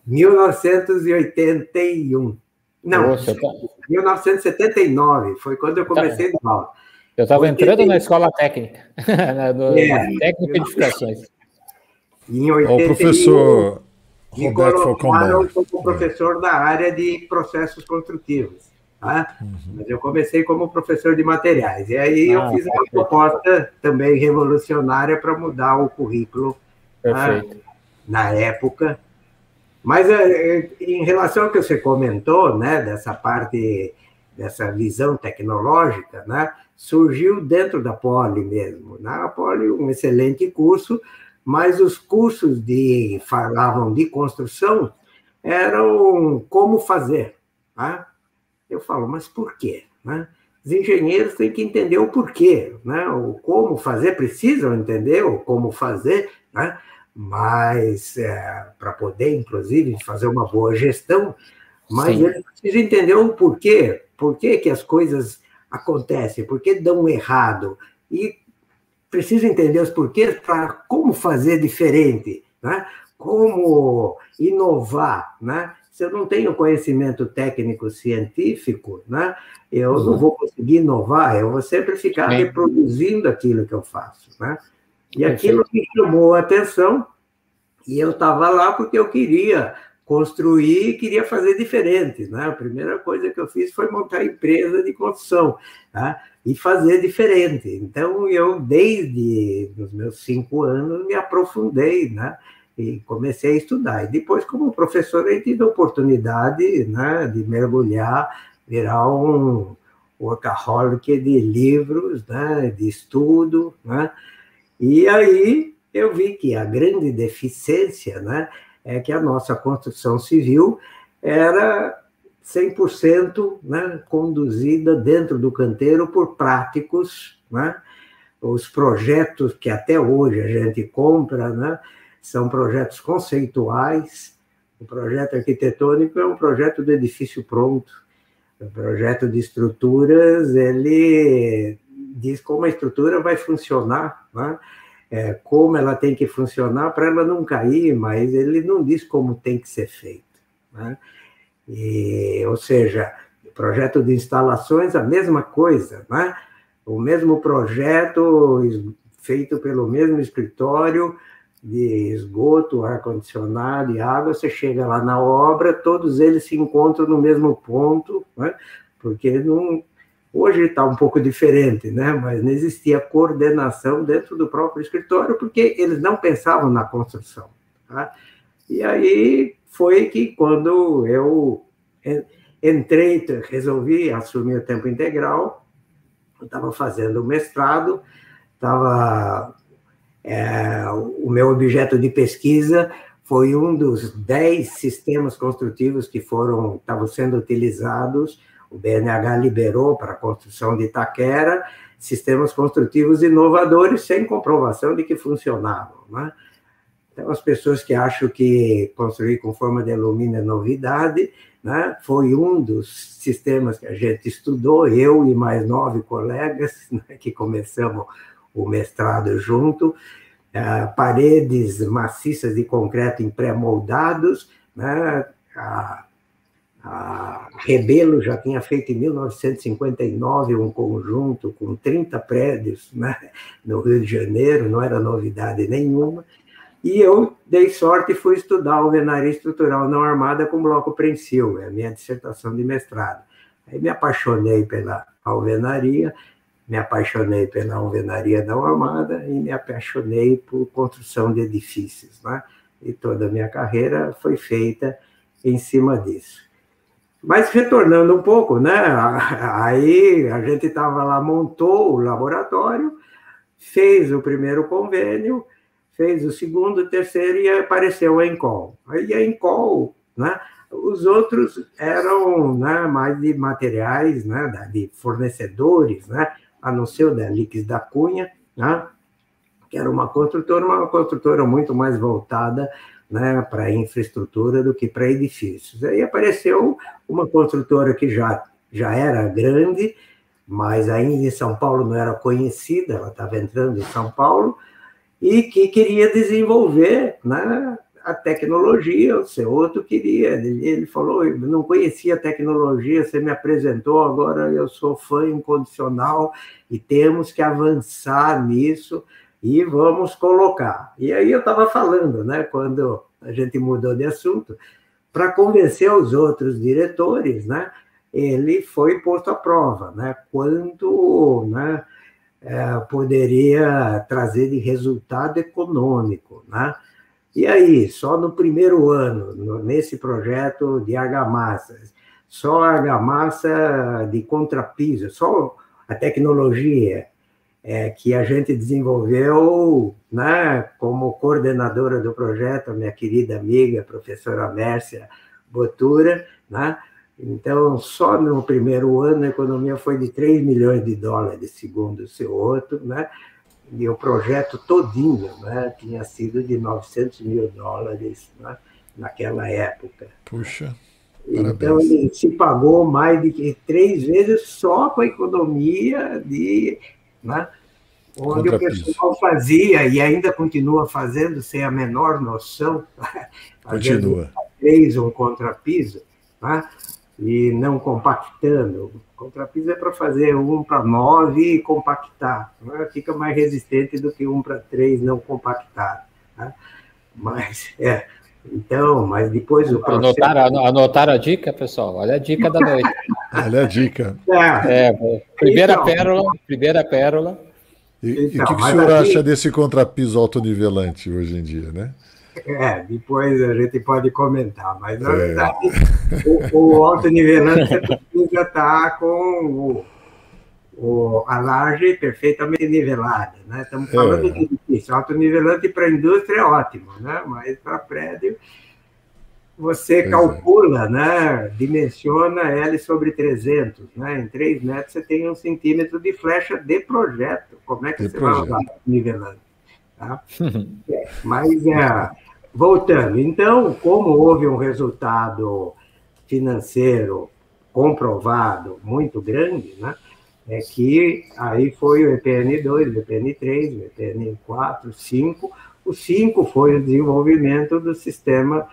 1981. Não, Poxa, tá... 1979, foi quando eu comecei tá. a dar aula. Eu estava entrando na escola técnica, <laughs> no, é, técnica de edificações. Em 81, o professor, me colocaram como professor da área de processos construtivos. Tá? Uhum. Mas eu comecei como professor de materiais. E aí ah, eu fiz uma proposta também revolucionária para mudar o currículo tá? na época. Mas é, em relação ao que você comentou, né, dessa parte, dessa visão tecnológica, né, surgiu dentro da Poli mesmo. Né? A Poli, um excelente curso, mas os cursos de falavam de construção eram como fazer. Né? Eu falo, mas por quê? Né? Os engenheiros têm que entender o porquê, né? o como fazer, precisam entender o como fazer, né? mas é, para poder, inclusive, fazer uma boa gestão, mas Sim. eles precisam entender o porquê, por que as coisas acontecem, por que dão errado, e preciso entender os porquês para como fazer diferente, né? como inovar. Né? Se eu não tenho conhecimento técnico científico, né? eu não uhum. vou conseguir inovar, eu vou sempre ficar reproduzindo aquilo que eu faço. Né? E aquilo me chamou a atenção, e eu estava lá porque eu queria construir e queria fazer diferente. Né? A primeira coisa que eu fiz foi montar a empresa de construção tá? E fazer diferente. Então, eu, desde os meus cinco anos, me aprofundei né? e comecei a estudar. E depois, como professor, eu tive a oportunidade né, de mergulhar, virar um workaholic de livros, né, de estudo. Né? E aí eu vi que a grande deficiência né, é que a nossa construção civil era 100% né, conduzida dentro do canteiro por práticos, né? Os projetos que até hoje a gente compra, né, são projetos conceituais. O projeto arquitetônico é um projeto de edifício pronto. O projeto de estruturas, ele diz como a estrutura vai funcionar, né? é, como ela tem que funcionar para ela não cair, mas ele não diz como tem que ser feito. Né? E, ou seja, projeto de instalações, a mesma coisa, né? o mesmo projeto feito pelo mesmo escritório de esgoto, ar-condicionado e água, você chega lá na obra, todos eles se encontram no mesmo ponto, né? porque não, Hoje está um pouco diferente, né? mas não existia coordenação dentro do próprio escritório, porque eles não pensavam na construção. Tá? E aí foi que, quando eu entrei, resolvi assumir o tempo integral, eu estava fazendo o mestrado, estava. É, o meu objeto de pesquisa foi um dos dez sistemas construtivos que foram estavam sendo utilizados o BNH liberou para a construção de Itaquera sistemas construtivos inovadores sem comprovação de que funcionavam. Né? Então, as pessoas que acham que construir com forma de alumínio é novidade, né? foi um dos sistemas que a gente estudou, eu e mais nove colegas, <laughs> né? que começamos o mestrado junto, uh, paredes maciças de concreto em pré-moldados, né? a a Rebelo já tinha feito em 1959 um conjunto com 30 prédios né, no Rio de Janeiro, não era novidade nenhuma. E eu dei sorte e fui estudar alvenaria estrutural não armada com bloco prensil, é a minha dissertação de mestrado. Aí me apaixonei pela alvenaria, me apaixonei pela alvenaria não armada e me apaixonei por construção de edifícios. Né? E toda a minha carreira foi feita em cima disso. Mas retornando um pouco, né? <laughs> Aí a gente estava lá, montou o laboratório, fez o primeiro convênio, fez o segundo, o terceiro e apareceu a Encol. Aí a Encol, né? Os outros eram né, mais de materiais, né, de fornecedores, né, a não ser o da Lix da Cunha, né, que era uma construtora, uma construtora muito mais voltada né, para infraestrutura do que para edifícios. Aí apareceu uma construtora que já, já era grande, mas ainda em São Paulo não era conhecida, ela estava entrando em São Paulo, e que queria desenvolver né, a tecnologia, o seu outro queria. Ele, falou: eu não conhecia a tecnologia, você me apresentou, agora eu sou fã incondicional e temos que avançar nisso e vamos colocar. E aí eu estava falando, né, quando a gente mudou de assunto, para convencer os outros diretores, né, ele foi posto à prova, né, quanto né, é, poderia trazer de resultado econômico, né? E aí, só no primeiro ano, no, nesse projeto de argamassas, só argamassa de contrapiso, só a tecnologia é, que a gente desenvolveu né, como coordenadora do projeto, a minha querida amiga, professora Mércia Botura. Né? Então, só no primeiro ano, a economia foi de 3 milhões de dólares, segundo o seu outro, né? e o projeto todinho né, tinha sido de 900 mil dólares né, naquela época. Puxa. Então, ele se pagou mais de três vezes só com a economia de né? onde o pessoal fazia e ainda continua fazendo sem a menor noção, <laughs> continua. três um contrapiso, né? E não compactando. Contrapiso é para fazer um para nove e compactar, né? fica mais resistente do que um para três não compactar. Né? Mas é, então, mas depois o processo... Anotaram, anotaram a dica, pessoal? Olha a dica da noite. <laughs> Olha a dica. É, é primeira então, pérola, primeira pérola. E, então, e o que, que o senhor aqui... acha desse contrapiso autonivelante hoje em dia, né? É, depois a gente pode comentar, mas na é. verdade o, o autonivelante você precisa estar com o, o, a laje perfeitamente nivelada, né? Estamos falando é. de difícil. Autonivelante para a indústria é ótimo, né? Mas para prédio você pois é. calcula, é. né? Dimensiona L sobre 300, né? Em 3 metros você tem um centímetro de flecha de projeto. Como é que de você projeto. vai usar nivelante? Tá? <laughs> é, mas, é, voltando, então, como houve um resultado financeiro comprovado muito grande, né? É que aí foi o EPN2, o EPN3, o EPN4, 5. O 5 foi o desenvolvimento do sistema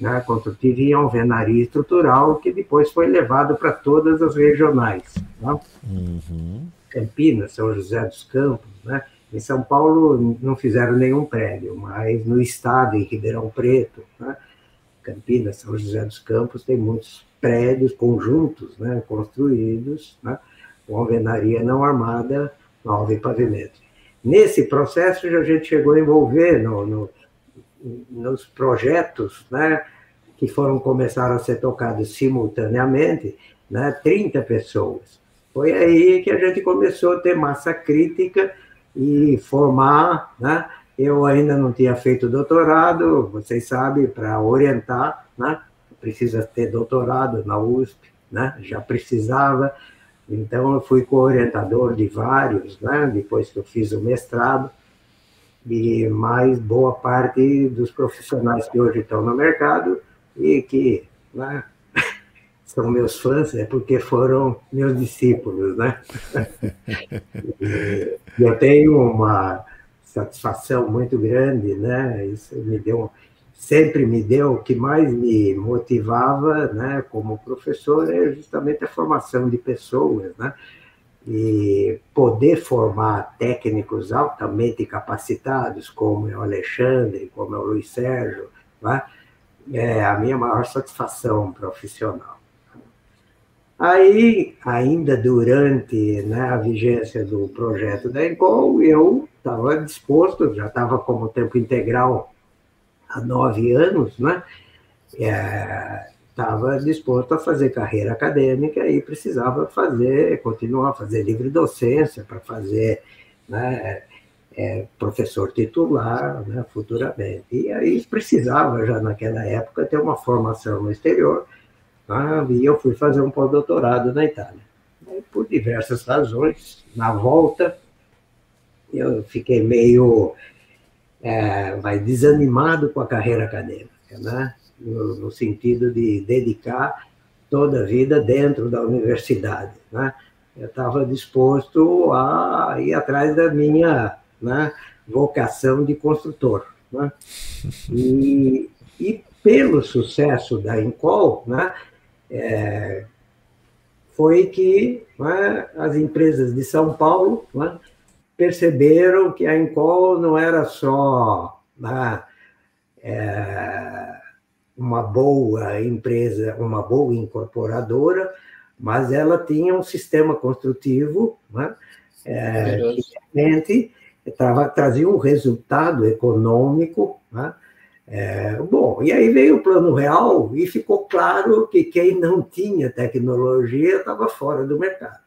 né, construtivo em alvenaria estrutural, que depois foi levado para todas as regionais. Né? Uhum. Campinas, São José dos Campos, né? Em São Paulo não fizeram nenhum prédio, mas no estado, em Ribeirão Preto, né? Campinas, São José dos Campos, tem muitos prédios, conjuntos, né? construídos, né? com alvenaria não armada, nova e pavimento. Nesse processo, a gente chegou a envolver no, no nos projetos né, que foram começar a ser tocados simultaneamente, né, 30 pessoas. Foi aí que a gente começou a ter massa crítica e formar. Né? Eu ainda não tinha feito doutorado, vocês sabem, para orientar, né? precisa ter doutorado na USP, né? já precisava. Então, eu fui co-orientador de vários, né? depois que eu fiz o mestrado e mais boa parte dos profissionais que hoje estão no mercado e que né, são meus fãs é porque foram meus discípulos, né? <laughs> eu tenho uma satisfação muito grande, né? Isso me deu sempre me deu o que mais me motivava, né, como professor é justamente a formação de pessoas, né? e poder formar técnicos altamente capacitados, como é o Alexandre, como é o Luiz Sérgio, né? é a minha maior satisfação profissional. Aí, ainda durante né, a vigência do projeto da EGOL, eu estava disposto, já estava como tempo integral há nove anos, né? É, estava disposto a fazer carreira acadêmica e precisava fazer, continuar a fazer livre docência para fazer né, é, professor titular né, futuramente. E aí precisava já naquela época ter uma formação no exterior, né, e eu fui fazer um pós-doutorado na Itália. E, por diversas razões, na volta, eu fiquei meio é, vai, desanimado com a carreira acadêmica, né? no, no sentido de dedicar toda a vida dentro da universidade. Né? Eu estava disposto a ir atrás da minha né, vocação de construtor. Né? E, e pelo sucesso da Incol, né, é, foi que né, as empresas de São Paulo né, perceberam que a Incol não era só é, uma boa empresa, uma boa incorporadora, mas ela tinha um sistema construtivo é, que realmente trazia um resultado econômico. É, bom, e aí veio o plano real e ficou claro que quem não tinha tecnologia estava fora do mercado.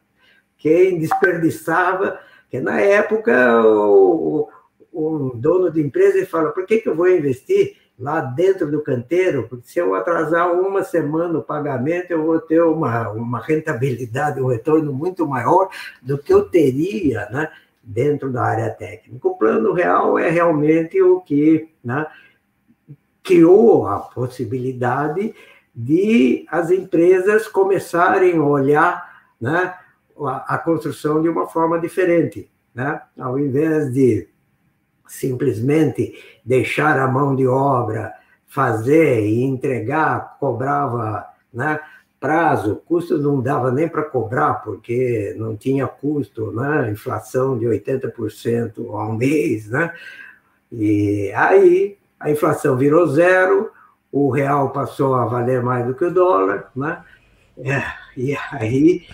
Quem desperdiçava, que na época o, o, dono de empresa fala, por que, que eu vou investir lá dentro do canteiro, porque se eu atrasar uma semana o pagamento, eu vou ter uma, uma rentabilidade, um retorno muito maior do que eu teria né, dentro da área técnica. O plano real é realmente o que né, criou a possibilidade de as empresas começarem a olhar né, a, a construção de uma forma diferente. né? ao invés de simplesmente deixar a mão de obra fazer e entregar, cobrava né, prazo, custo não dava nem para cobrar, porque não tinha custo, né, inflação de 80% ao mês, né? E aí a inflação virou zero, o real passou a valer mais do que o dólar, né? É, e aí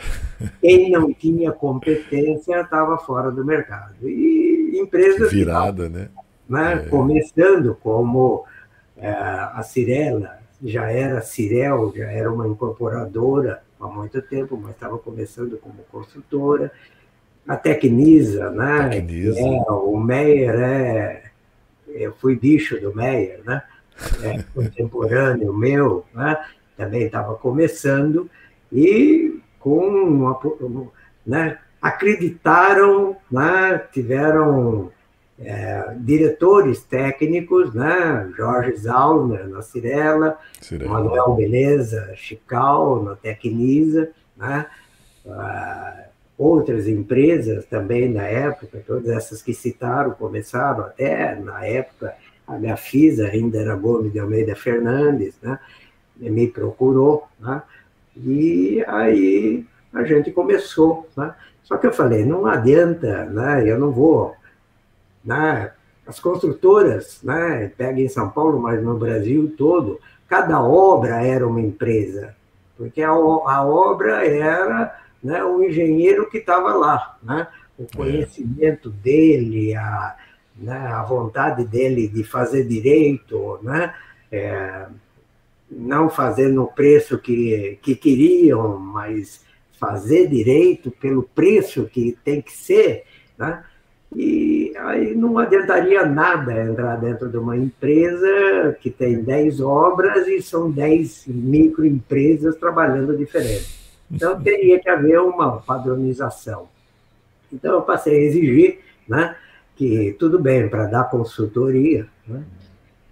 quem não tinha competência estava fora do mercado. E empresas virada, né? né? É. Começando como é, a Cirela, já era Cirel, já era uma incorporadora há muito tempo, mas estava começando como construtora. A Tecnisa, né? Tecnisa. É, o Meyer é. Eu fui bicho do Meyer, né? É, contemporâneo meu, né? também estava começando, e com uma, né? acreditaram, né? tiveram é, diretores técnicos, né? Jorge Zauner na Cirela, Cirela. Manuel Beleza Chical na Tecnisa, né? Ah, outras empresas também na época, todas essas que citaram, começaram até na época, a Gafisa ainda era Gomes de Almeida Fernandes, né? me procurou, né? e aí a gente começou. Né? Só que eu falei, não adianta, né? eu não vou né? As construtoras, né? pega em São Paulo, mas no Brasil todo, cada obra era uma empresa, porque a, a obra era né, o engenheiro que estava lá, né? o é. conhecimento dele, a, né, a vontade dele de fazer direito, né? É, não fazer no preço que, que queriam, mas fazer direito pelo preço que tem que ser, né? E aí não adiantaria nada entrar dentro de uma empresa que tem 10 obras e são 10 microempresas trabalhando diferente. Então teria que haver uma padronização. Então eu passei a exigir né, que tudo bem para dar consultoria. Né?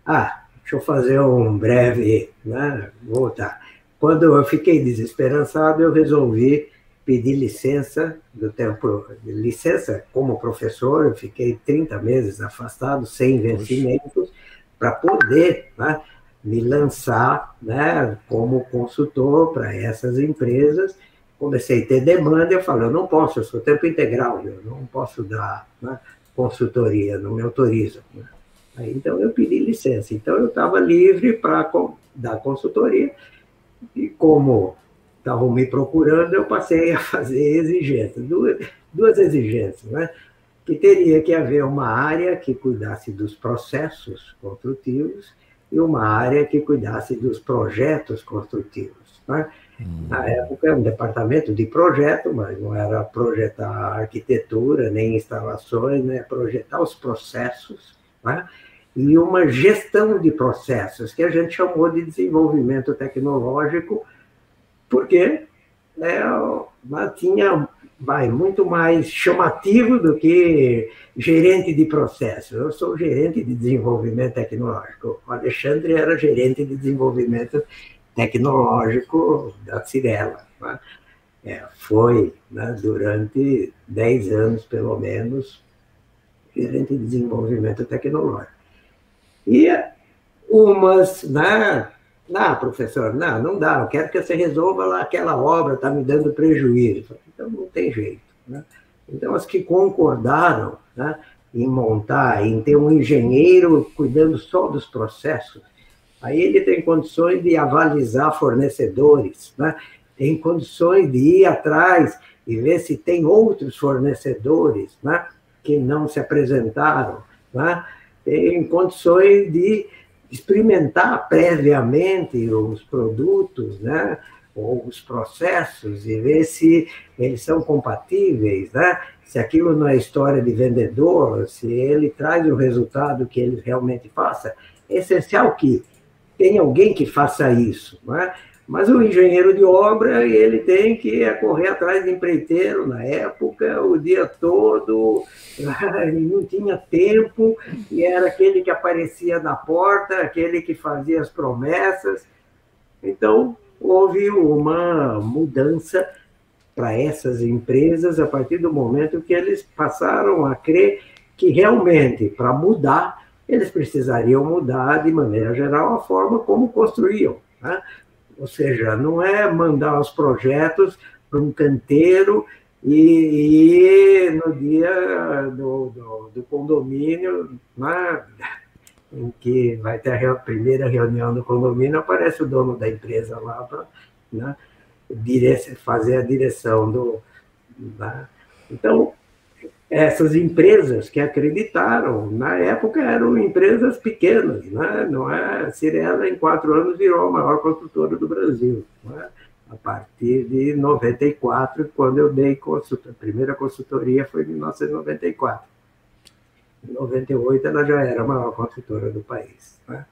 Ah, deixa eu fazer um breve. Né, voltar. Quando eu fiquei desesperançado, eu resolvi pedi licença do tempo, licença como professor, eu fiquei 30 meses afastado, sem vencimentos, para poder né, me lançar né, como consultor para essas empresas. Comecei a ter demanda, eu falei, eu não posso, eu sou tempo integral, eu não posso dar né, consultoria, não me autorizam. Né? Aí, então eu pedi licença, então eu estava livre para dar consultoria, e como estavam me procurando, eu passei a <laughs> fazer exigências, duas, duas exigências, né? que teria que haver uma área que cuidasse dos processos construtivos e uma área que cuidasse dos projetos construtivos. Né? Hum. Na época, era um departamento de projeto, mas não era projetar arquitetura, nem instalações, né? projetar os processos, né? e uma gestão de processos, que a gente chamou de desenvolvimento tecnológico, porque né, tinha vai, muito mais chamativo do que gerente de processo. Eu sou gerente de desenvolvimento tecnológico. O Alexandre era gerente de desenvolvimento tecnológico da Cirela. Né? É, foi né, durante 10 anos, pelo menos, gerente de desenvolvimento tecnológico. E umas, né, não, professor, não, não dá, eu quero que você resolva lá aquela obra, está me dando prejuízo. Então, não tem jeito. Né? Então, as que concordaram né, em montar, em ter um engenheiro cuidando só dos processos, aí ele tem condições de avalizar fornecedores, né? tem condições de ir atrás e ver se tem outros fornecedores né, que não se apresentaram, né? tem condições de experimentar previamente os produtos, né? Ou os processos e ver se eles são compatíveis, né? Se aquilo não é história de vendedor, se ele traz o resultado que ele realmente faça. É essencial que tenha alguém que faça isso, né? Mas o engenheiro de obra, ele tem que correr atrás de empreiteiro na época, o dia todo, <laughs> ele não tinha tempo, e era aquele que aparecia na porta, aquele que fazia as promessas. Então, houve uma mudança para essas empresas a partir do momento que eles passaram a crer que realmente, para mudar, eles precisariam mudar, de maneira geral, a forma como construíam. Né? Ou seja, não é mandar os projetos para um canteiro e, e no dia do, do, do condomínio, né, em que vai ter a primeira reunião do condomínio, aparece o dono da empresa lá para né, fazer a direção do. Né. Então, essas empresas que acreditaram, na época eram empresas pequenas, né? não é? A Cirela, em quatro anos, virou a maior construtora do Brasil. Né? A partir de 94, quando eu dei consulta. A primeira consultoria foi em 1994. Em 98, ela já era a maior construtora do país. Né?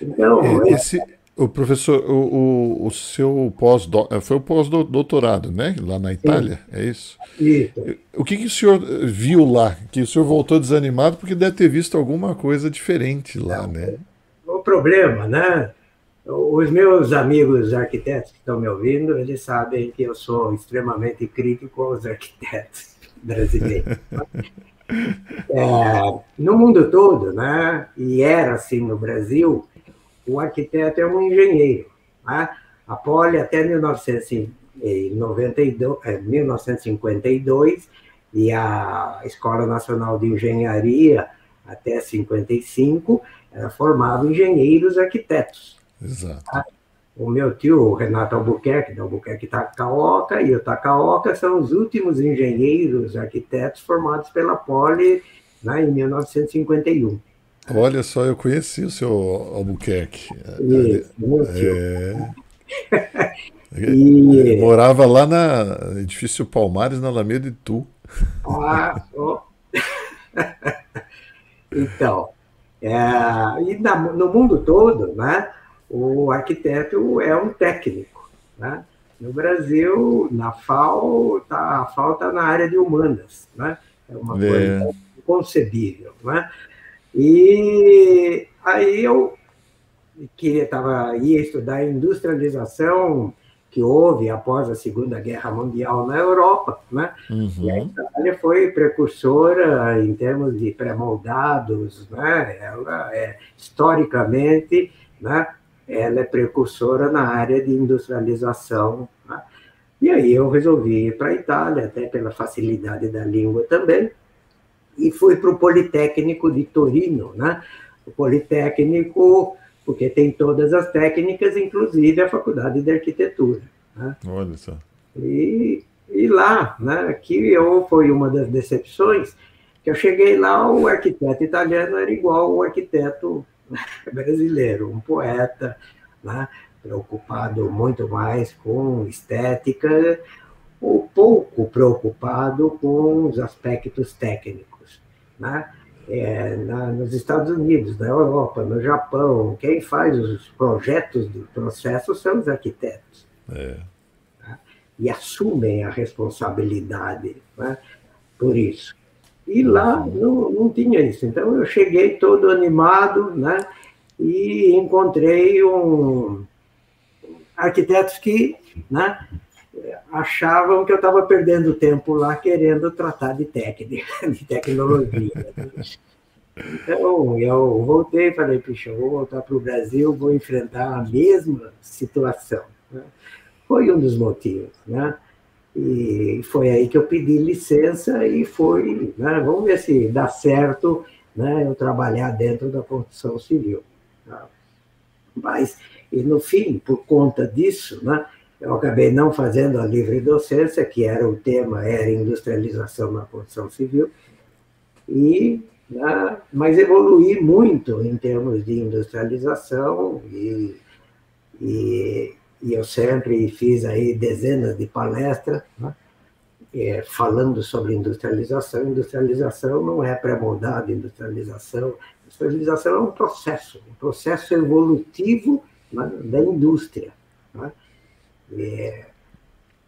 Então, esse, o professor, o, o, o seu pós eh, foi o pós-doutorado, né? Lá na Itália, Sim. é isso? Isso. O que, que o senhor viu lá? Que o senhor voltou desanimado porque deve ter visto alguma coisa diferente lá, Não, né? O problema, né? Os meus amigos arquitetos que estão me ouvindo, eles sabem que eu sou extremamente crítico aos arquitetos brasileiros. <laughs> é, no mundo todo, né? E era assim no Brasil o arquiteto é um engenheiro. Né? A Poli, até 1992, 1952, e a Escola Nacional de Engenharia, até 55, era formava engenheiros arquitetos. Exato. Tá? O meu tio, Renato Albuquerque, da Albuquerque Takaoka, e o Takaoka são os últimos engenheiros arquitetos formados pela Poli né, em 1951. Olha só, eu conheci o seu Albuquerque. Isso, é... <laughs> e... Morava lá na edifício Palmares, na Alameda de Tu. Ah, <laughs> oh. <laughs> então, é, e na, no mundo todo, né, o arquiteto é um técnico. Né? No Brasil, na FAO, tá, a FAO está na área de humanas. Né? É uma é. coisa inconcebível. Né? E aí eu queria tava ia estudar a industrialização que houve após a Segunda Guerra Mundial na Europa, né? Uhum. E a Itália foi precursora em termos de pré-moldados, né? Ela é historicamente, né? Ela é precursora na área de industrialização. Né? E aí eu resolvi ir para a Itália, até pela facilidade da língua também e fui para o Politécnico de Torino, né? O Politécnico, porque tem todas as técnicas, inclusive a Faculdade de Arquitetura. Né? Olha só. E, e lá, né, que eu foi uma das decepções, que eu cheguei lá, o arquiteto italiano era igual ao arquiteto brasileiro, um poeta, né, preocupado muito mais com estética, ou pouco preocupado com os aspectos técnicos né? É, na, nos Estados Unidos, na Europa, no Japão, quem faz os projetos do processo são os arquitetos. É. Né? E assumem a responsabilidade né? por isso. E lá não, não tinha isso. Então eu cheguei todo animado né? e encontrei um arquitetos que né, achavam que eu estava perdendo tempo lá querendo tratar de técnica, <laughs> de tecnologia. Então, eu voltei e falei, puxa, vou voltar para o Brasil, vou enfrentar a mesma situação. Né? Foi um dos motivos. Né? E foi aí que eu pedi licença e foi, né? vamos ver se dá certo né? eu trabalhar dentro da construção civil. Tá? Mas, e no fim, por conta disso, né? Eu acabei não fazendo a livre docência, que era o tema, era industrialização na construção civil, e, né, mas evoluí muito em termos de industrialização e, e, e eu sempre fiz aí dezenas de palestras, né, é, falando sobre industrialização. Industrialização não é pré-moldada, industrialização. Industrialização é um processo, um processo evolutivo né, da indústria. Né? É,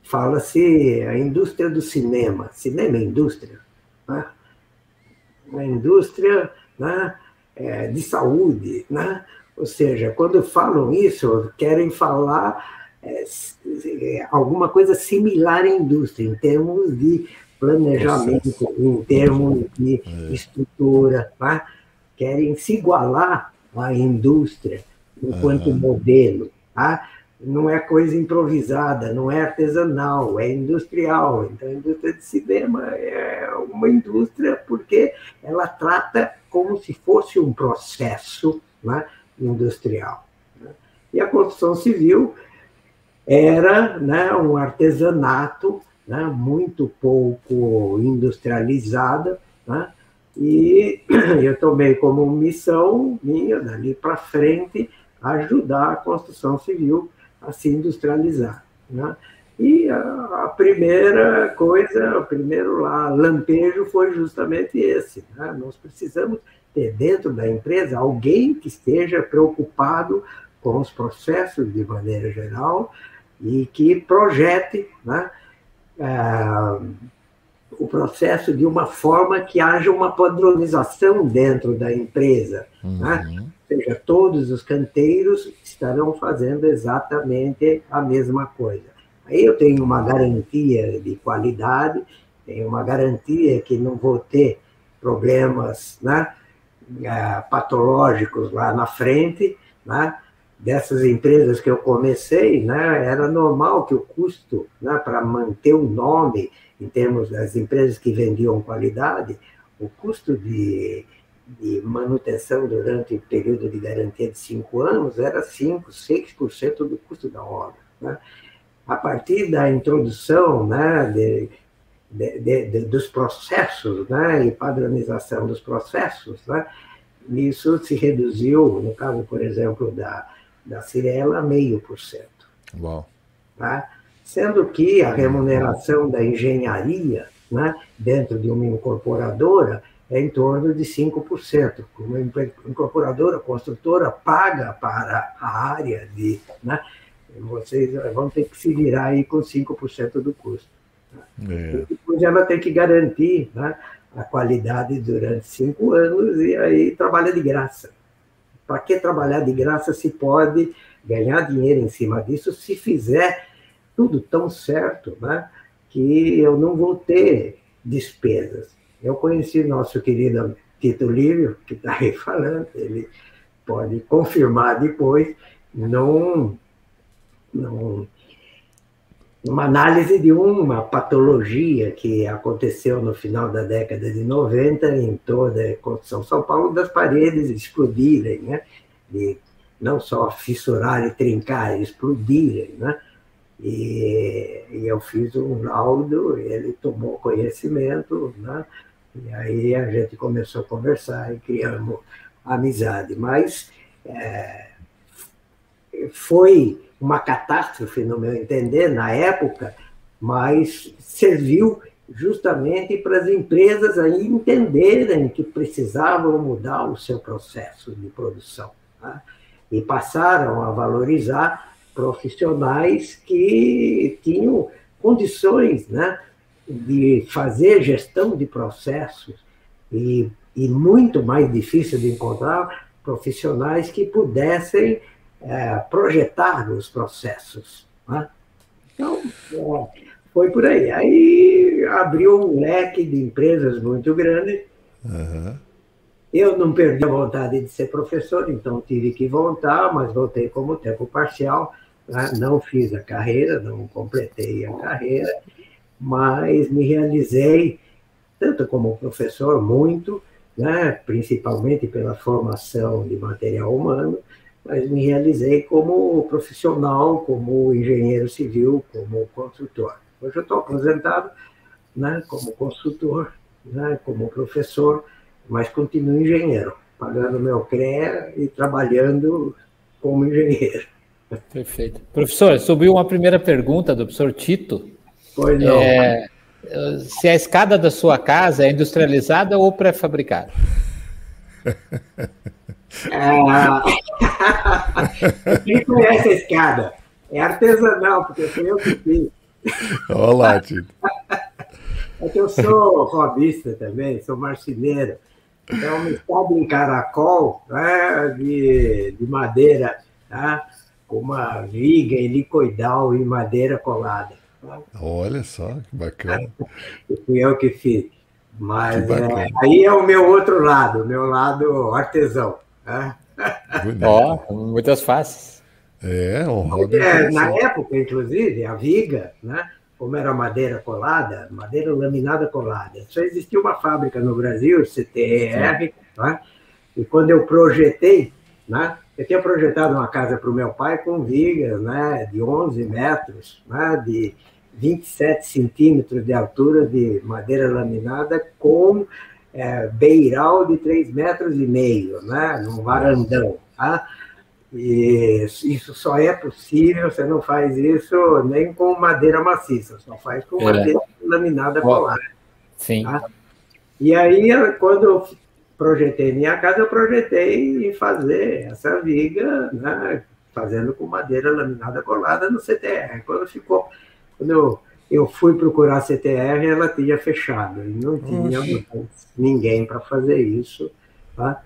Fala-se a indústria do cinema. Cinema é indústria. Né? Uma indústria né, é, de saúde. Né? Ou seja, quando falam isso, querem falar é, alguma coisa similar à indústria, em termos de planejamento, em termos de é. estrutura, tá? querem se igualar à indústria enquanto uhum. modelo. Tá? Não é coisa improvisada, não é artesanal, é industrial. Então, a indústria de cinema é uma indústria porque ela trata como se fosse um processo né, industrial. Né? E a construção civil era né, um artesanato né, muito pouco industrializada, né, e <clears throat> eu tomei como missão minha, dali para frente, ajudar a construção civil a se industrializar. Né? E a, a, primeira coisa, o primeiro lá, lampejo foi justamente esse. Né? Nós precisamos dentro da empresa alguém que esteja preocupado com os processos de maneira geral e que projete né, é, o processo de uma forma que haja uma padronização dentro da empresa. Né? Uhum. Né? Ou seja, todos os canteiros estarão fazendo exatamente a mesma coisa. Aí eu tenho uma garantia de qualidade, tenho uma garantia que não vou ter problemas né, patológicos lá na frente, né? dessas empresas que eu comecei, né, era normal que o custo né, para manter o nome, em termos das empresas que vendiam qualidade, o custo de, de manutenção durante o período de garantia de cinco anos era 5%, 6% do custo da obra. Né? A partir da introdução né, de, de, de, dos processos né, e padronização dos processos, né, isso se reduziu, no caso, por exemplo, da, da Cirela, meio por cento. Uau. Tá? Sendo que a remuneração da engenharia né, dentro de uma incorporadora é em torno de 5%. Uma incorporadora, construtora, paga para a área de. Né, vocês vão ter que se virar aí com 5% do custo. É. Depois ela tem que garantir né, a qualidade durante cinco anos e aí trabalha de graça. Para que trabalhar de graça se pode ganhar dinheiro em cima disso se fizer tudo tão certo, né? Que eu não vou ter despesas. Eu conheci nosso querido Tito Lívio, que está aí falando, ele pode confirmar depois, não, não uma análise de uma patologia que aconteceu no final da década de 90 em toda a construção São Paulo, das paredes explodirem, né? de não só fissurar e trincar, explodirem. Né? E, e, eu fiz um laudo, ele tomou conhecimento, né? e aí a gente começou a conversar e criamos amizade. Mas é, foi uma catástrofe, no meu entender, na época, mas serviu justamente para as empresas aí entenderem que precisavam mudar o seu processo de produção. Tá? E passaram a valorizar profissionais que tinham condições né, de fazer gestão de processos e, e muito mais difícil de encontrar profissionais que pudessem é, projetar os processos. Né? Então, é, foi por aí. Aí abriu um leque de empresas muito grande. Uhum. Eu não perdi a vontade de ser professor, então tive que voltar, mas voltei como tempo parcial. Né? Não fiz a carreira, não completei a carreira, mas me realizei, tanto como professor, muito, né? principalmente pela formação de material humano, mas me realizei como profissional, como engenheiro civil, como construtor. Hoje eu estou aposentado né, como construtor, né, como professor, mas continuo engenheiro, pagando meu CREA e trabalhando como engenheiro. Perfeito. Professor, subiu uma primeira pergunta do professor Tito. Pois não. É, se a escada da sua casa é industrializada ou pré-fabricada? Ah, quem conhece a escada? É artesanal, porque foi eu que fiz. Olá, Tito. É que eu sou robista também, sou marceneiro. Então, uma escada em caracol né, de, de madeira, tá? com uma viga helicoidal em madeira colada. Olha só, que bacana. E <laughs> fui eu que fiz. Mas é, aí é o meu outro lado, o meu lado artesão. Né? Ó, oh, muitas faces. É, um hobby. É, na época, inclusive, a viga, né? como era madeira colada, madeira laminada colada, só existia uma fábrica no Brasil, CTR, né? e quando eu projetei, né? eu tinha projetado uma casa para o meu pai com vigas né? de 11 metros, né? de 27 centímetros de altura de madeira laminada com é, beiral de 3 metros e meio, né? num varandão. Tá? E isso só é possível, você não faz isso nem com madeira maciça, só faz com é. madeira laminada colada. Sim. Tá? E aí, quando eu projetei minha casa, eu projetei em fazer essa viga, né, fazendo com madeira laminada colada no CTR. Quando ficou, quando eu, eu fui procurar a CTR, ela tinha fechado, não tinha ninguém para fazer isso. Tá?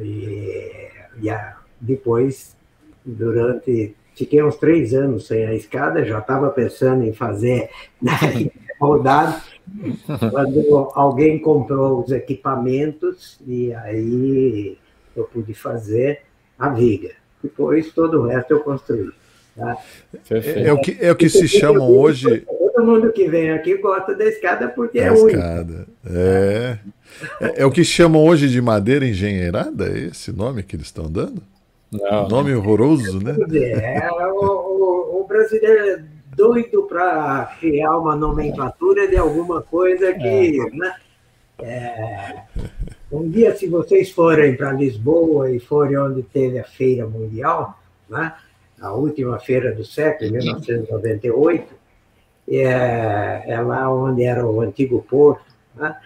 E, e a, depois, durante. Fiquei uns três anos sem a escada, já estava pensando em fazer <laughs> né, rodado, quando alguém comprou os equipamentos e aí eu pude fazer a viga. Depois, todo o resto eu construí. É, é, o que, é o que se chamam hoje. Todo mundo que vem aqui gosta da escada porque é única. Escada. É. é. É o que chamam hoje de madeira engenheirada? É esse nome que eles estão dando? Não. Nome horroroso, né? É, o, o, o brasileiro é doido para criar uma nomenclatura de alguma coisa que. É. Né? É, um dia, se vocês forem para Lisboa e forem onde teve a Feira Mundial, né? A última feira do século, 1998, é, é lá onde era o antigo porto. Né?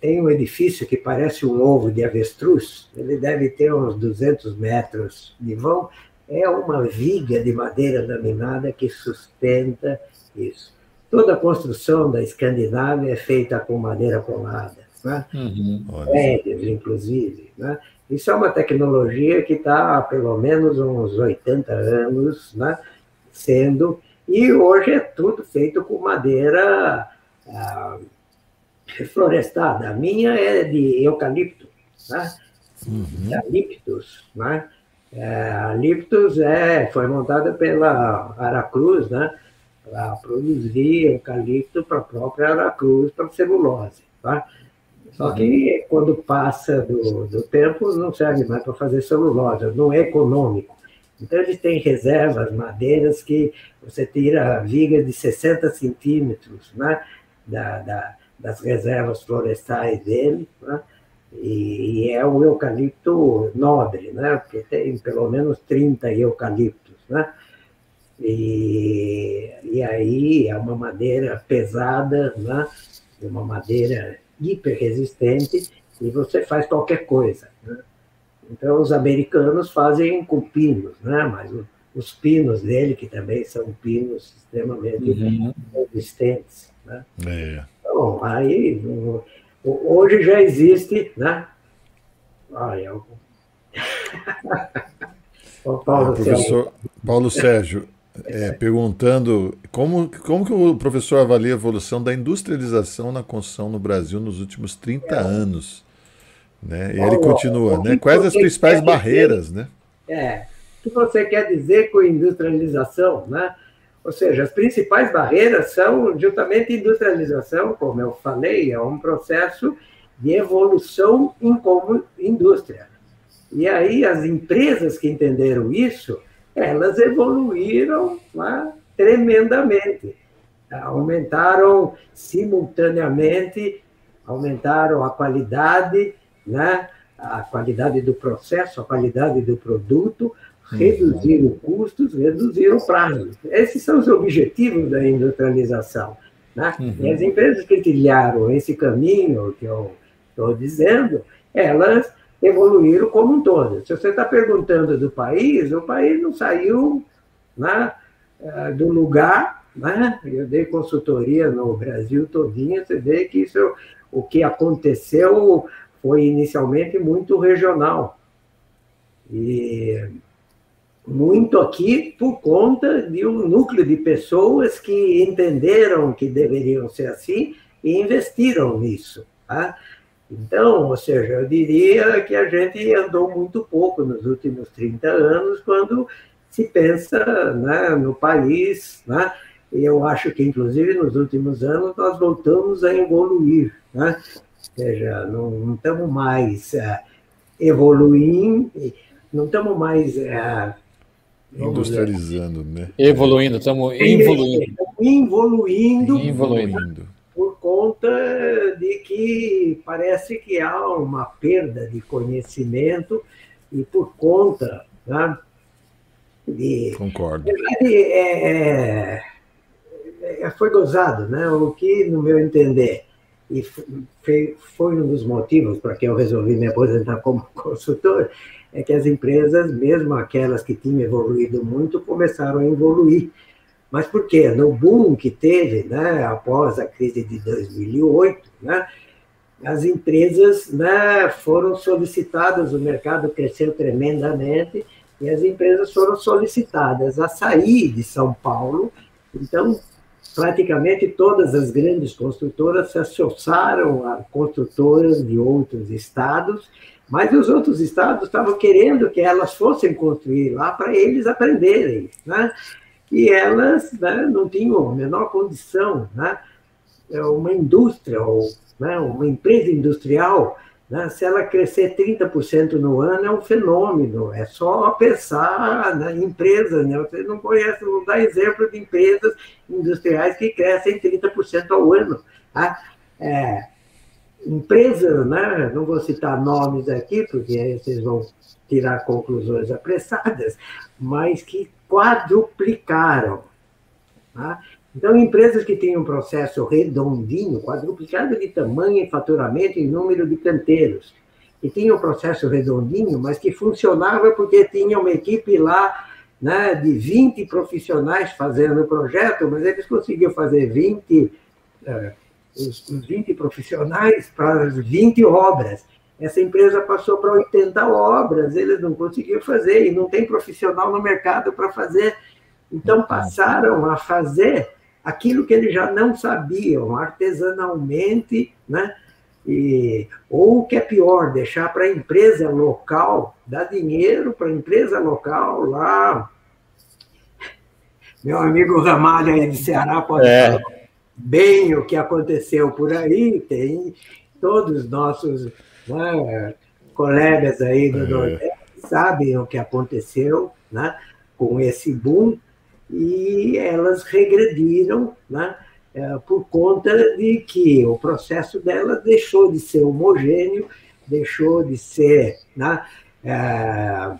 tem um edifício que parece um ovo de avestruz, ele deve ter uns 200 metros de vão, é uma viga de madeira laminada que sustenta isso. Toda a construção da Escandinávia é feita com madeira colada, né? uhum. prédios, inclusive. Né? Isso é uma tecnologia que está há pelo menos uns 80 anos né? sendo, e hoje é tudo feito com madeira. Ah, reflorestada. A minha é de eucalipto, né? Uhum. Eucaliptus, né? É, a Liptus é, foi montada pela Aracruz, né? Para produzir eucalipto para a própria Aracruz, para celulose. Tá? Só que quando passa do, do tempo, não serve mais para fazer celulose, não é econômico. Então, eles têm reservas, madeiras que você tira vigas de 60 centímetros né? da, da, das reservas florestais dele, né? e, é um eucalipto nobre, né? porque tem pelo menos 30 eucaliptos. Né? E, e aí é uma madeira pesada, né? uma madeira hiper resistente, e você faz qualquer coisa. Né? Então, os americanos fazem com pinos, né? mas os pinos dele, que também são pinos extremamente uhum. resistentes. Né? É. Bom, aí hoje já existe, né? Ai, eu... <laughs> Paulo, ah, professor Paulo Sérgio, é, perguntando como, como que o professor avalia a evolução da industrialização na construção no Brasil nos últimos 30 é. anos. Né? E ele continua, né? Quais as principais barreiras, dizer, né? É, o que você quer dizer com industrialização, né? Ou seja, as principais barreiras são justamente industrialização, como eu falei, é um processo de evolução em como indústria. E aí as empresas que entenderam isso, elas evoluíram né, tremendamente, aumentaram simultaneamente, aumentaram a qualidade, né, a qualidade do processo, a qualidade do produto, reduziram custos, reduziram prazos. Esses são os objetivos da industrialização. Né? Uhum. E as empresas que trilharam esse caminho que eu estou dizendo, elas evoluíram como um todo. Se você está perguntando do país, o país não saiu né, eh, do lugar. Né? Eu dei consultoria no Brasil todinho, você vê que isso, o que aconteceu foi inicialmente muito regional. E muito aqui por conta de um núcleo de pessoas que entenderam que deveriam ser assim e investiram nisso. Tá? Então, ou seja, eu diria que a gente andou muito pouco nos últimos 30 anos quando se pensa né, no país, né? e eu acho que, inclusive, nos últimos anos nós voltamos a evoluir, né? ou seja, não, não estamos mais uh, evoluindo, não estamos mais... Uh, Industrializando, né? Evoluindo, estamos evoluindo. Evoluindo. Evoluindo por conta de que parece que há uma perda de conhecimento e por conta né, de. Concordo. É, é, é, foi gozado, né? O que, no meu entender, e foi, foi um dos motivos para que eu resolvi me aposentar como <laughs> consultor, é que as empresas, mesmo aquelas que tinham evoluído muito, começaram a evoluir mas por quê? No boom que teve, né, após a crise de 2008, né, as empresas né, foram solicitadas, o mercado cresceu tremendamente, e as empresas foram solicitadas a sair de São Paulo. Então, praticamente todas as grandes construtoras se associaram a construtoras de outros estados, mas os outros estados estavam querendo que elas fossem construir lá para eles aprenderem. Né? E elas né, não tinham a menor condição. Né? É uma indústria, ou né, uma empresa industrial, né, se ela crescer 30% no ano, é um fenômeno. É só pensar na empresa. Né? Você não conhece, não dá exemplo de empresas industriais que crescem 30% ao ano. Tá? É, empresas, né, não vou citar nomes aqui, porque aí vocês vão tirar conclusões apressadas, mas que quadruplicaram. Tá? Então, empresas que têm um processo redondinho, quadruplicado de tamanho e faturamento em número de canteiros, que tinham um processo redondinho, mas que funcionava porque tinha uma equipe lá né, de 20 profissionais fazendo o projeto, mas eles conseguiam fazer 20, uh, os, os 20 profissionais para as 20 obras. Essa empresa passou para 80 obras, eles não conseguiam fazer, e não tem profissional no mercado para fazer. Então, passaram a fazer aquilo que eles já não sabiam, artesanalmente, né? E, ou o que é pior, deixar para a empresa local, dar dinheiro para a empresa local lá. Meu amigo Ramalho aí de Ceará pode é. falar bem o que aconteceu por aí, tem todos os nossos né, colegas aí do é. Nordeste sabem o que aconteceu né, com esse boom e elas regrediram né, é, por conta de que o processo delas deixou de ser homogêneo, deixou de ser né, é,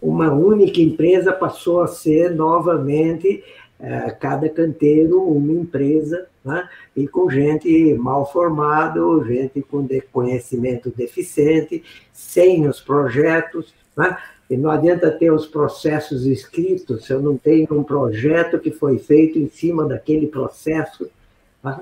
uma única empresa, passou a ser novamente é, cada canteiro uma empresa, né? e com gente mal formada, gente com de conhecimento deficiente, sem os projetos. Né? E não adianta ter os processos escritos se eu não tenho um projeto que foi feito em cima daquele processo. Né?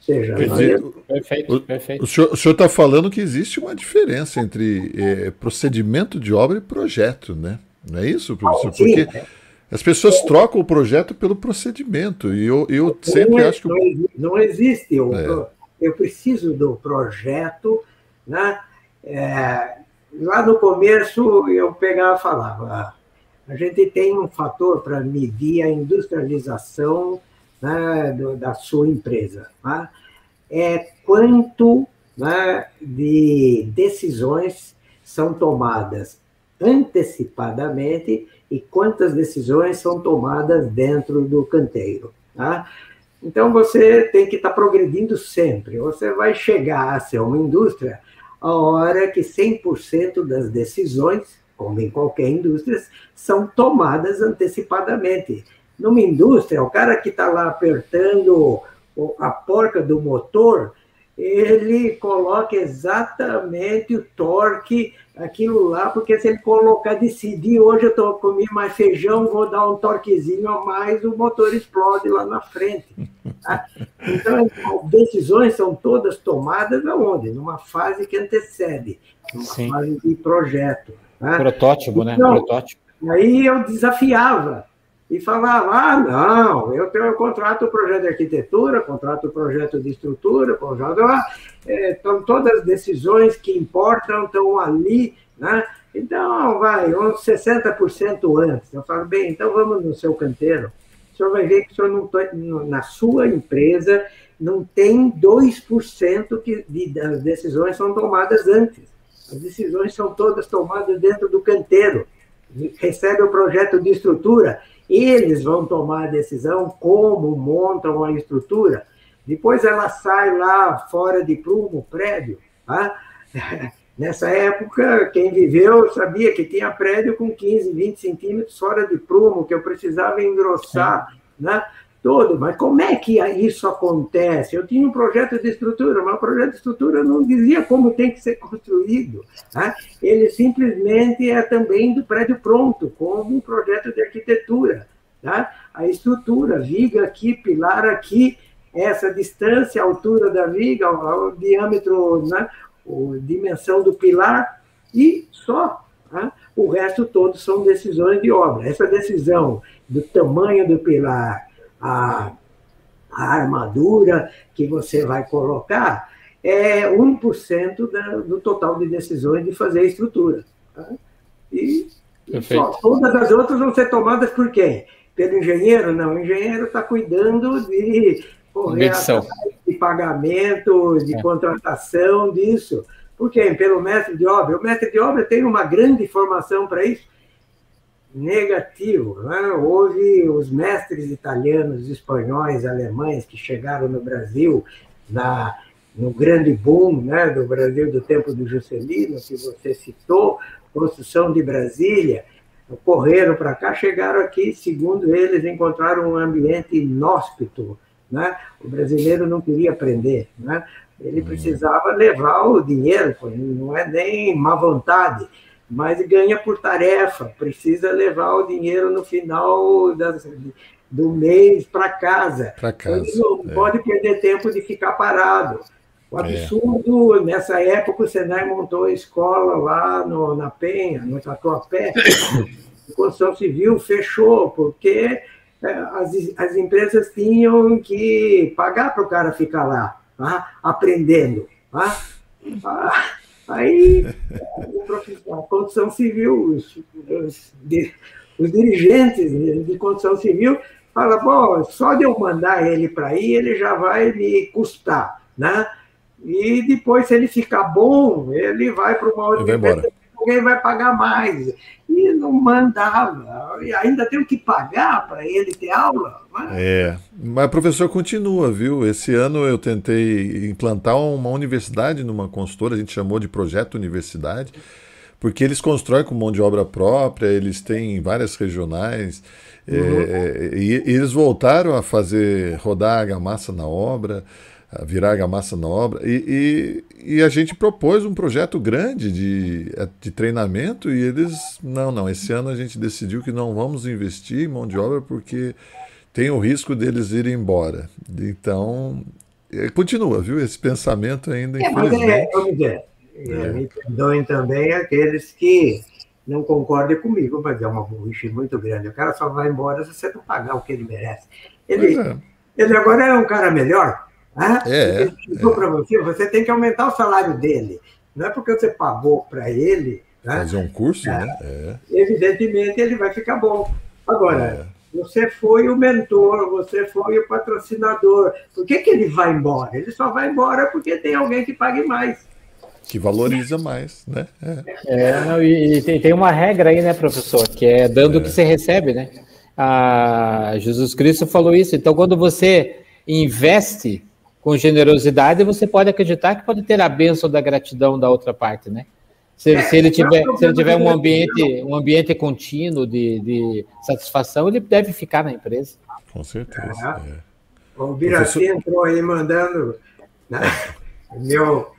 seja, dizer, perfeito, perfeito. O, o senhor está falando que existe uma diferença entre é, procedimento de obra e projeto, né? Não é isso, professor? Ah, sim, Porque é as pessoas trocam o projeto pelo procedimento, e eu, eu sempre não, acho que. Não existe. Eu, é. eu preciso do projeto. Né? É, lá no começo, eu pegava e falava: ah, a gente tem um fator para medir a industrialização né, do, da sua empresa. Né? É quanto né, de decisões são tomadas antecipadamente e quantas decisões são tomadas dentro do canteiro. Tá? Então, você tem que estar tá progredindo sempre. Você vai chegar a ser uma indústria a hora que 100% das decisões, como em qualquer indústria, são tomadas antecipadamente. Numa indústria, o cara que está lá apertando a porca do motor, ele coloca exatamente o torque, aquilo lá, porque se ele colocar, decidir, hoje eu estou comendo mais feijão, vou dar um torquezinho a mais, o motor explode lá na frente. Tá? Então, as decisões são todas tomadas aonde? Numa fase que antecede, numa Sim. fase de projeto. Tá? Protótipo, né? então, né? Protótipo. Aí eu desafiava e falava: ah, não, eu tenho contrato o projeto de arquitetura, contrato o projeto de estrutura, contrato, é, então todas as decisões que importam estão ali, né? Então, vai, uns 60% antes. Eu falo, bem, então vamos no seu canteiro. O senhor vai ver que o senhor não tá, na sua empresa não tem 2% que de, das decisões são tomadas antes. As decisões são todas tomadas dentro do canteiro. Recebe o projeto de estrutura, eles vão tomar a decisão como montam a estrutura. Depois ela sai lá fora de prumo, prédio. Tá? <laughs> Nessa época, quem viveu sabia que tinha prédio com 15, 20 centímetros fora de prumo, que eu precisava engrossar. Né? Todo. Mas como é que isso acontece? Eu tinha um projeto de estrutura, mas o projeto de estrutura não dizia como tem que ser construído. Né? Ele simplesmente é também do prédio pronto, como um projeto de arquitetura. Tá? A estrutura, viga aqui, pilar aqui, essa distância, altura da viga, o, o diâmetro, né? a dimensão do pilar, e só. Tá? O resto todo são decisões de obra. Essa decisão do tamanho do pilar, a, a armadura que você vai colocar, é 1% da, do total de decisões de fazer a estrutura. Tá? E só, todas as outras vão ser tomadas por quem? Pelo engenheiro? Não, o engenheiro está cuidando de correr de pagamento, de é. contratação, disso. Por quê? Pelo mestre de obra. O mestre de obra tem uma grande formação para isso negativo. Né? Houve os mestres italianos, espanhóis, alemães que chegaram no Brasil na, no grande boom né, do Brasil do tempo do Juscelino, que você citou, construção de Brasília, correram para cá, chegaram aqui, segundo eles, encontraram um ambiente inóspito. Né? O brasileiro não queria aprender. Né? Ele precisava levar o dinheiro, não é nem má vontade mas ganha por tarefa, precisa levar o dinheiro no final das, do mês para casa. Para casa. não é. pode perder tempo de ficar parado. O é. absurdo, é. nessa época, o Senai montou a escola lá no, na Penha, no Tatuapé. a <coughs> construção civil fechou, porque é, as, as empresas tinham que pagar para o cara ficar lá, tá? aprendendo. Tá? Ah, Aí a construção civil, os, os, os dirigentes de construção civil falam, bom, só de eu mandar ele para aí, ele já vai me custar, né? E depois, se ele ficar bom, ele vai para uma outra empresa, alguém vai pagar mais. E não mandava. E ainda tem que pagar para ele ter aula. Mas... É, mas professor continua, viu? Esse ano eu tentei implantar uma universidade numa consultora, a gente chamou de projeto universidade, porque eles constroem com mão de obra própria, eles têm várias regionais, uhum. é, e, e eles voltaram a fazer rodar a argamassa na obra virar argamassa na obra. E, e, a gente propôs um projeto grande de, de treinamento e eles, não, não, esse ano a gente decidiu que não vamos investir em mão de obra porque tem o risco deles irem embora. Então, é, continua, viu? Esse pensamento ainda, é, infelizmente... Mas é, dizer, é. me perdoem também aqueles que não concordem comigo, mas é uma burrice muito grande. O cara só vai embora se você não pagar o que ele merece. Ele, é. ele agora é um cara melhor, ah, é, é. para você, você tem que aumentar o salário dele. Não é porque você pagou para ele. Né? Fazer um curso, é, né? É. Evidentemente ele vai ficar bom. Agora, é. você foi o mentor, você foi o patrocinador. Por que, que ele vai embora? Ele só vai embora porque tem alguém que pague mais. Que valoriza mais, né? É, é não, e tem, tem uma regra aí, né, professor? Que é dando o que você recebe, né? Ah, Jesus Cristo falou isso. Então, quando você investe com generosidade, você pode acreditar que pode ter a bênção da gratidão da outra parte, né? Se, se ele tiver, se ele tiver um ambiente, um ambiente contínuo de, de satisfação, ele deve ficar na empresa. Com certeza. É. O Biraci Professor... entrou aí mandando né? meu,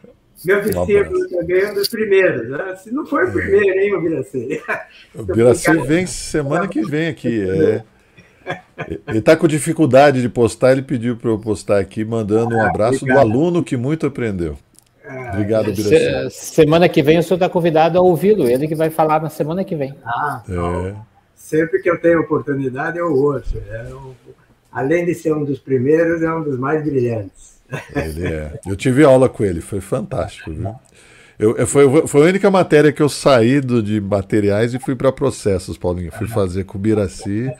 meu discípulo também é um dos primeiros. Né? Se não for o primeiro, hein, o Biraci? O Biraci vem semana que vem aqui. É. Ele está com dificuldade de postar, ele pediu para eu postar aqui, mandando um ah, abraço do aluno que muito aprendeu. Ah, Obrigado, Biraci. semana que vem o senhor está convidado a ouvi-lo, ele que vai falar na semana que vem. Ah, é. sempre que eu tenho oportunidade, eu ouço. É além de ser um dos primeiros, é um dos mais brilhantes. Ele é. Eu tive aula com ele, foi fantástico, viu? Eu, eu, foi, foi a única matéria que eu saí do, de materiais e fui para processos, Paulinho. Fui fazer com o Biraci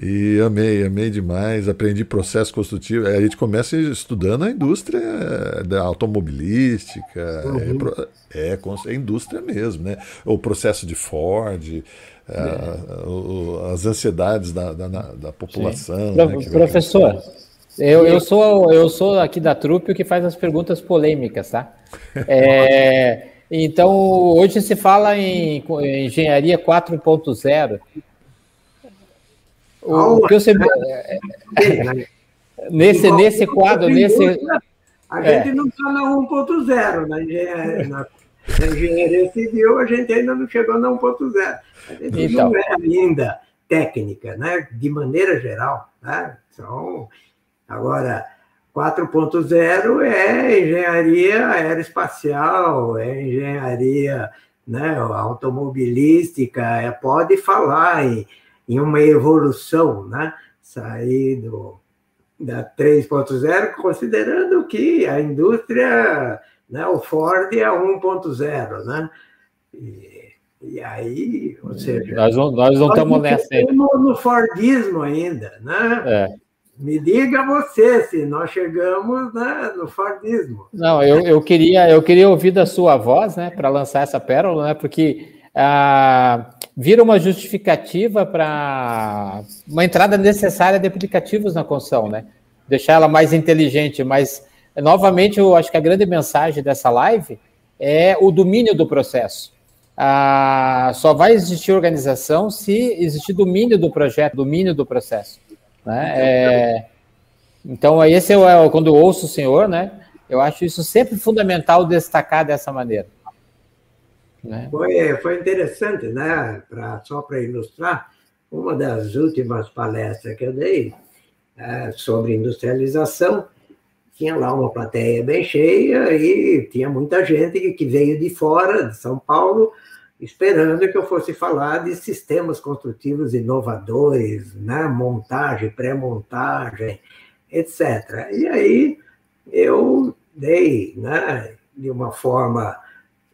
e amei, amei demais. Aprendi processo construtivo. A gente começa estudando a indústria eh, da automobilística, uhum. é, é, é, indústria mesmo, né? O processo de Ford, é. as ansiedades da, da, da população. Né, professor, eu, eu, sou, eu sou aqui da trupe o que faz as perguntas polêmicas, tá? <laughs> É, então, hoje se fala em, em engenharia 4.0. O, que você, é, <laughs> nesse, nesse quadro, nesse. A gente é. não está na 1.0, na engenharia, na, na engenharia civil, a gente ainda não chegou na 1.0. A gente então. não é ainda técnica, né? de maneira geral. Né? Então, agora, 4.0 é engenharia aeroespacial, é engenharia né, automobilística, é, pode falar em, em uma evolução, né? sair do, da 3.0, considerando que a indústria, né, o Ford é 1.0, né? E, e aí, ou seja... Nós não, nós não estamos nessa No, no Fordismo ainda, né? É. Me diga você se nós chegamos né, no Fordismo. Não, eu, eu, queria, eu queria ouvir da sua voz, né, para lançar essa pérola, né, porque ah, vira uma justificativa para uma entrada necessária de aplicativos na construção, né? Deixar ela mais inteligente, mas novamente eu acho que a grande mensagem dessa live é o domínio do processo. Ah, só vai existir organização se existir domínio do projeto, domínio do processo. Né? É, então, esse é quando eu ouço o senhor, né? Eu acho isso sempre fundamental destacar dessa maneira. Né? Foi, foi interessante, né? Pra, só para ilustrar, uma das últimas palestras que eu dei é, sobre industrialização, tinha lá uma plateia bem cheia e tinha muita gente que veio de fora, de São Paulo, esperando que eu fosse falar de sistemas construtivos inovadores, né? montagem, pré-montagem, etc. E aí eu dei, né, de uma forma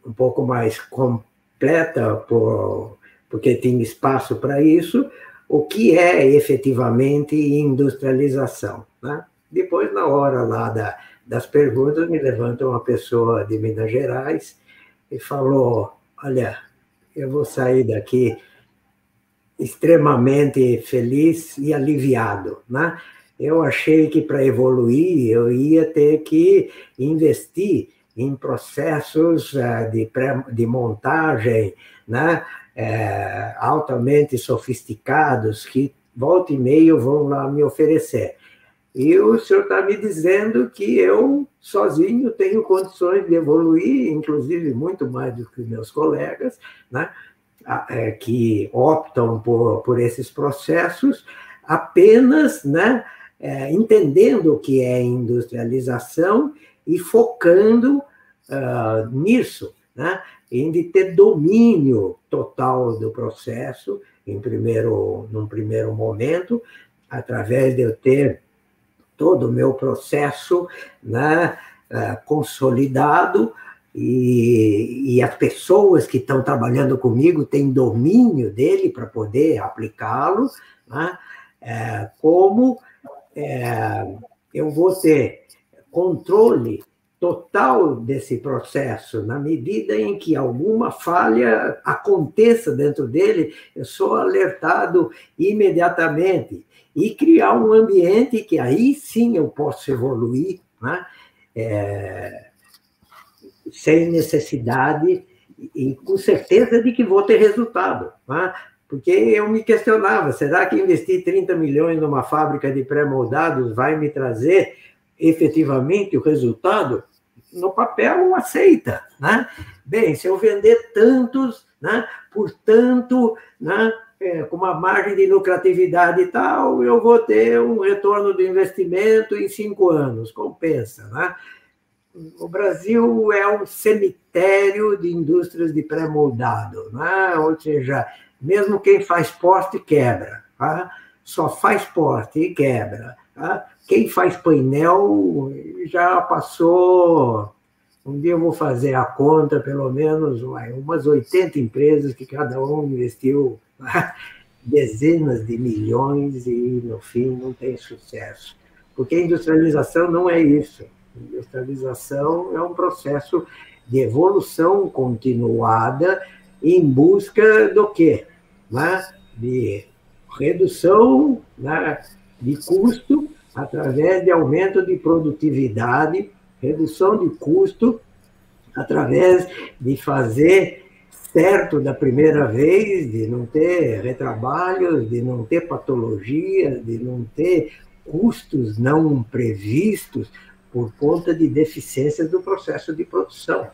um pouco mais completa, por, porque tinha espaço para isso, o que é efetivamente industrialização. Né? Depois, na hora lá da, das perguntas, me levanta uma pessoa de Minas Gerais e falou: Olha, eu vou sair daqui extremamente feliz e aliviado, né? Eu achei que para evoluir eu ia ter que investir em processos eh, de, pré, de montagem, né? É, altamente sofisticados que volta e meia vão lá me oferecer. E o senhor está me dizendo que eu, sozinho, tenho condições de evoluir, inclusive muito mais do que meus colegas, né, é, que optam por, por esses processos, apenas né, entendendo o que é industrialização e focando uh, nisso, né, em de ter domínio total do processo, em primeiro, num primeiro momento, através de eu ter todo o meu processo né, é, consolidado e, e, as pessoas que estão trabalhando comigo têm domínio dele para poder aplicá-lo, né, é, como é, eu vou ter controle total desse processo, na medida em que alguma falha aconteça dentro dele, eu sou alertado imediatamente e criar um ambiente que aí sim eu posso evoluir, né? É, sem necessidade e com certeza de que vou ter resultado. Né? Porque eu me questionava, será que investir 30 milhões numa fábrica de pré-moldados vai me trazer efetivamente o resultado? No papel, aceita. Né? Bem, se eu vender tantos, né, por tanto, né, é, com uma margem de lucratividade e tal, eu vou ter um retorno do investimento em cinco anos. Compensa, né? O Brasil é um cemitério de indústrias de pré-moldado, né? ou seja, Mesmo quem faz poste quebra. Tá? Só faz poste e quebra. Tá? Quem faz painel já passou. Um dia eu vou fazer a conta, pelo menos umas 80 empresas que cada um investiu tá? <laughs> dezenas de milhões e, no fim, não tem sucesso. Porque a industrialização não é isso. A industrialização é um processo de evolução continuada em busca do quê? Né? De redução né? De custo através de aumento de produtividade, redução de custo através de fazer certo da primeira vez, de não ter retrabalhos, de não ter patologias, de não ter custos não previstos por conta de deficiências do processo de produção.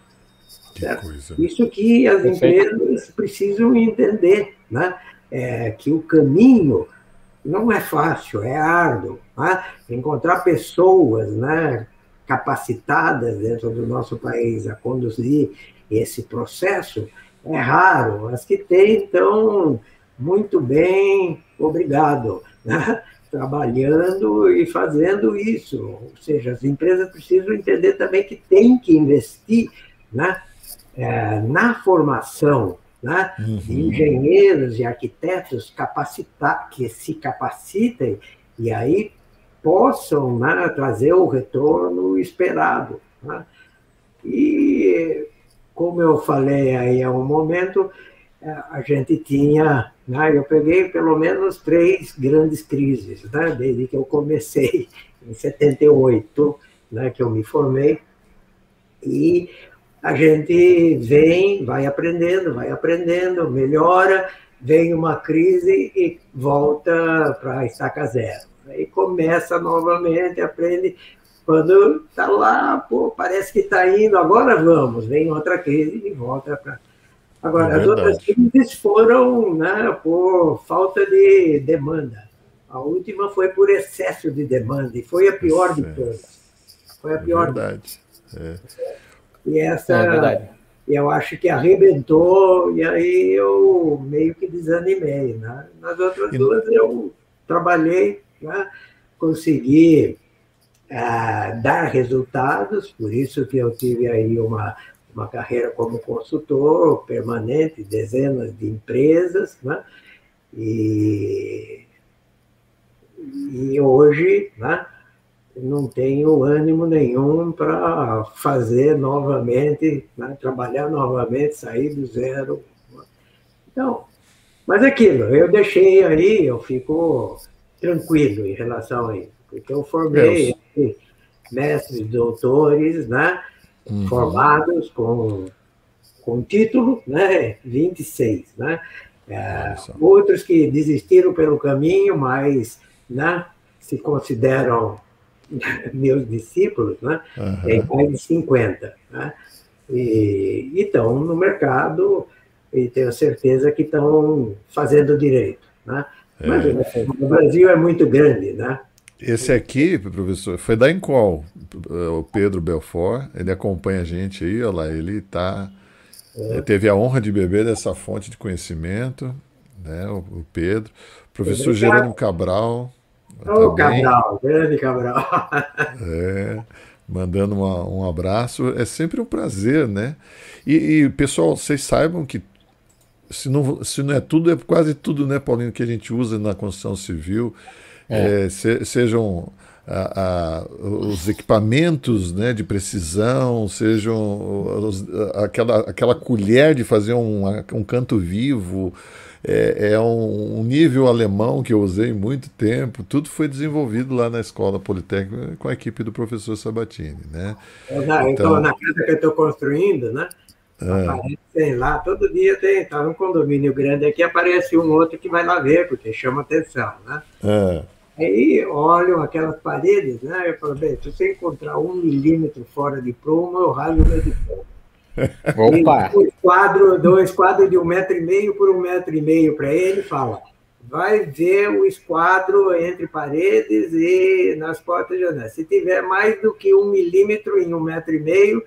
Que Isso que as empresas precisam entender, né? É, que o caminho não é fácil, é árduo. Né? Encontrar pessoas né, capacitadas dentro do nosso país a conduzir esse processo é raro. As que tem, então, muito bem, obrigado. Né? Trabalhando e fazendo isso. Ou seja, as empresas precisam entender também que tem que investir né? É, na formação né? Uhum. engenheiros e arquitetos capacitar, que se capacitem e aí possam né, trazer o retorno esperado. Né? E como eu falei aí há um momento, é, a gente tinha, né, eu peguei pelo menos três grandes crises, né, desde que eu comecei, em 78, né, que eu me formei, e a gente vem, vai aprendendo, vai aprendendo, melhora, vem uma crise e volta para a estaca zero. Aí começa novamente, aprende, quando está lá, pô, parece que está indo, agora vamos, vem outra crise e volta para. Agora, é as outras crises foram né, por falta de demanda. A última foi por excesso de demanda, e foi a pior de todas. Foi a pior. É verdade. É. E essa, é eu acho que arrebentou, e aí eu meio que desanimei. Né? Nas outras duas eu trabalhei, né? consegui dar resultados, por isso que eu tive aí uma, uma carreira como consultor permanente, dezenas de empresas, né? e, e hoje né, não tenho ânimo nenhum para fazer novamente, né, trabalhar novamente, sair do zero. Então, mas aquilo, eu deixei aí, eu fico tranquilo em relação a isso, porque eu formei mestres, doutores, né? Uhum. Formados com, com título, né? 26, né? É, outros que desistiram pelo caminho, mas né, se consideram <laughs> meus discípulos, né? Uhum. Tem mais de 50, né? E estão no mercado e tenho certeza que estão fazendo direito, né? Mas é. o Brasil é muito grande, né? Esse aqui, professor, foi da Encol, o Pedro Belfort. Ele acompanha a gente aí, olha lá, ele tá. É. Teve a honra de beber dessa fonte de conhecimento, né? O, o Pedro. Professor. Gerônimo Cabral. Ô, tá Cabral, grande Cabral. <laughs> É, mandando uma, um abraço. É sempre um prazer, né? E, e, pessoal, vocês saibam que se não, se não é tudo, é quase tudo, né, Paulinho, que a gente usa na construção civil é. É, se, sejam a, a, os equipamentos né, de precisão, sejam os, aquela, aquela colher de fazer um, um canto vivo. É, é um, um, nível alemão que eu usei muito tempo. Tudo foi desenvolvido lá na Escola Politécnica com a equipe do professor Sabatini. Né? então, então, na casa que eu estou construindo, né? É. lá, todo dia tem, tá num condomínio grande aqui, aparece um outro que vai lá ver, porque chama atenção, né? É. Aí olham aquelas paredes, né? Eu falo, bem, se você encontrar um milímetro fora de prumo, eu rasgo meu diploma. Opa! Dois quadros, dois quadros de um metro e meio por um metro e meio para ele, fala, vai ver o esquadro entre paredes e nas portas de janelas. Se tiver mais do que um milímetro em um metro e meio,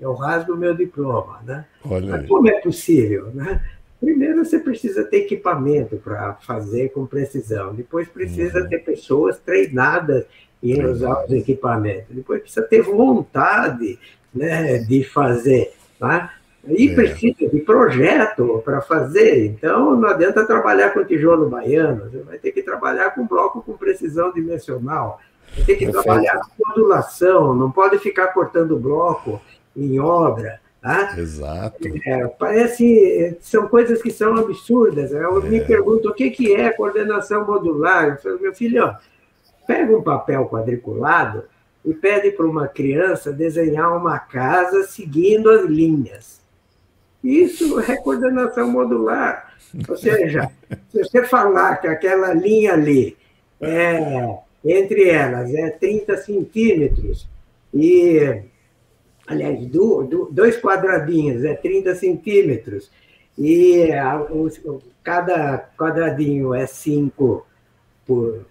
eu rasgo o meu diploma, né? Olha Mas como é possível, né? Primeiro, você precisa ter equipamento para fazer com precisão. Depois, precisa uhum. ter pessoas treinadas em usar os equipamentos. Depois, precisa ter vontade né, de fazer. Tá? E é. precisa de projeto para fazer. Então, não adianta trabalhar com tijolo baiano. Você vai ter que trabalhar com bloco com precisão dimensional. Vai ter que Perfeito. trabalhar com modulação. Não pode ficar cortando bloco em obra. Tá? Exato. É, parece, são coisas que são absurdas. Eu é. me pergunto o que, que é coordenação modular. Eu falo, meu filho, ó, pega um papel quadriculado e pede para uma criança desenhar uma casa seguindo as linhas. Isso é coordenação modular. Ou seja, se você falar que aquela linha ali, é, entre elas, é 30 centímetros e aliás, do, do, dois quadradinhos, é 30 centímetros, e a, os, cada quadradinho é 5 por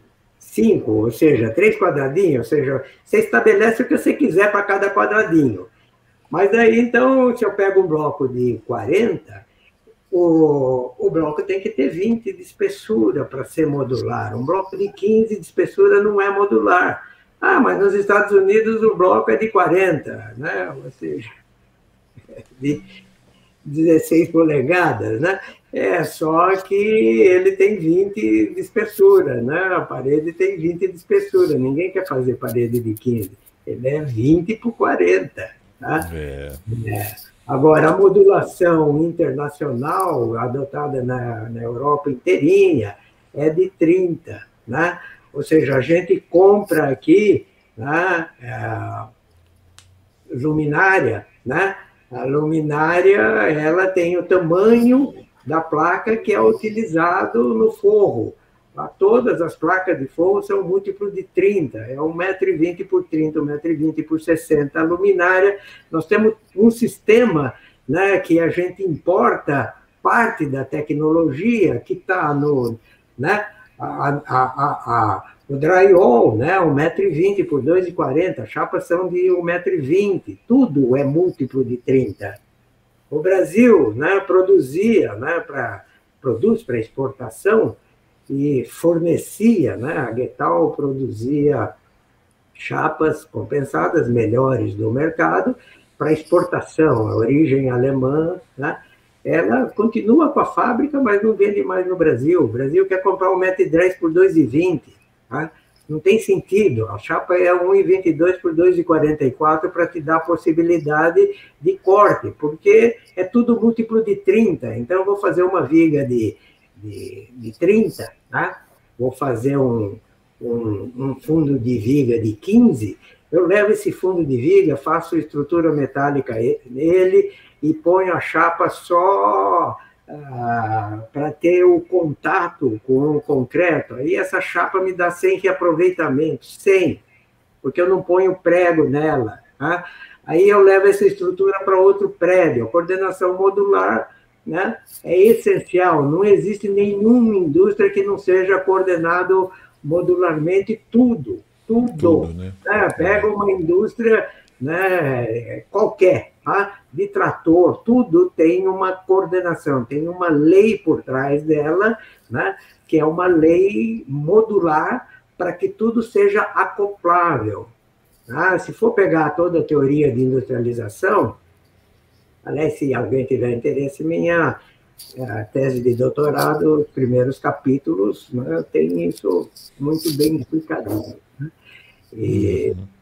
5, ou seja, três quadradinhos, ou seja, você estabelece o que você quiser para cada quadradinho. Mas aí, então, se eu pego um bloco de 40, o, o bloco tem que ter 20 de espessura para ser modular. Um bloco de 15 de espessura não é modular. Ah, mas nos Estados Unidos o bloco é de 40, né? ou seja, <laughs> de 16 polegadas, né? É só que ele tem 20 de espessura, né? A parede tem 20 de espessura. Ninguém quer fazer parede de 15. Ele é 20 por 40. Tá? É. É. Agora, a modulação internacional adotada na, na Europa inteirinha é de 30. Né? Ou seja, a gente compra aqui né, a luminária, né? A luminária ela tem o tamanho da placa que é utilizado no forro. Todas as placas de forro são múltiplo de 30, é 1,20m por 30, 1,20m por 60. A luminária, nós temos um sistema né, que a gente importa parte da tecnologia que está no. Né, a, a, a, o drywall, né, 1,20m por 2,40m, chapas são de 1,20m, tudo é múltiplo de 30. O Brasil né, produzia, né, pra, produz para exportação e fornecia, né, a Getal produzia chapas compensadas melhores do mercado para exportação, a origem alemã, né, ela continua com a fábrica, mas não vende mais no Brasil. O Brasil quer comprar um 1,10m por 2,20m. Tá? Não tem sentido. A chapa é 1,22 por 2,44 para te dar possibilidade de corte, porque é tudo múltiplo de 30. Então, eu vou fazer uma viga de, de, de 30, tá? vou fazer um, um, um fundo de viga de 15, eu levo esse fundo de viga, faço estrutura metálica nele e ponho a chapa só ah, para ter o contato com o concreto. Aí essa chapa me dá 100 reaproveitamentos, 100, porque eu não ponho prego nela. Tá? Aí eu levo essa estrutura para outro prédio. A coordenação modular né, é essencial. Não existe nenhuma indústria que não seja coordenado modularmente tudo, tudo. tudo né? Né? Pega uma indústria né, qualquer, tá? de trator, tudo tem uma coordenação, tem uma lei por trás dela, né, que é uma lei modular para que tudo seja acoplável. Tá? Se for pegar toda a teoria de industrialização, aliás, se alguém tiver interesse, minha a tese de doutorado, os primeiros capítulos, né, tem isso muito bem explicado. Né? E, uhum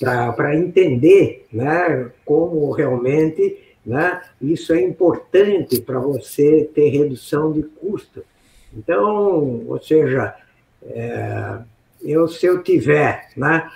para entender né, como realmente né, isso é importante para você ter redução de custo. Então, ou seja, é, eu, se eu tiver né,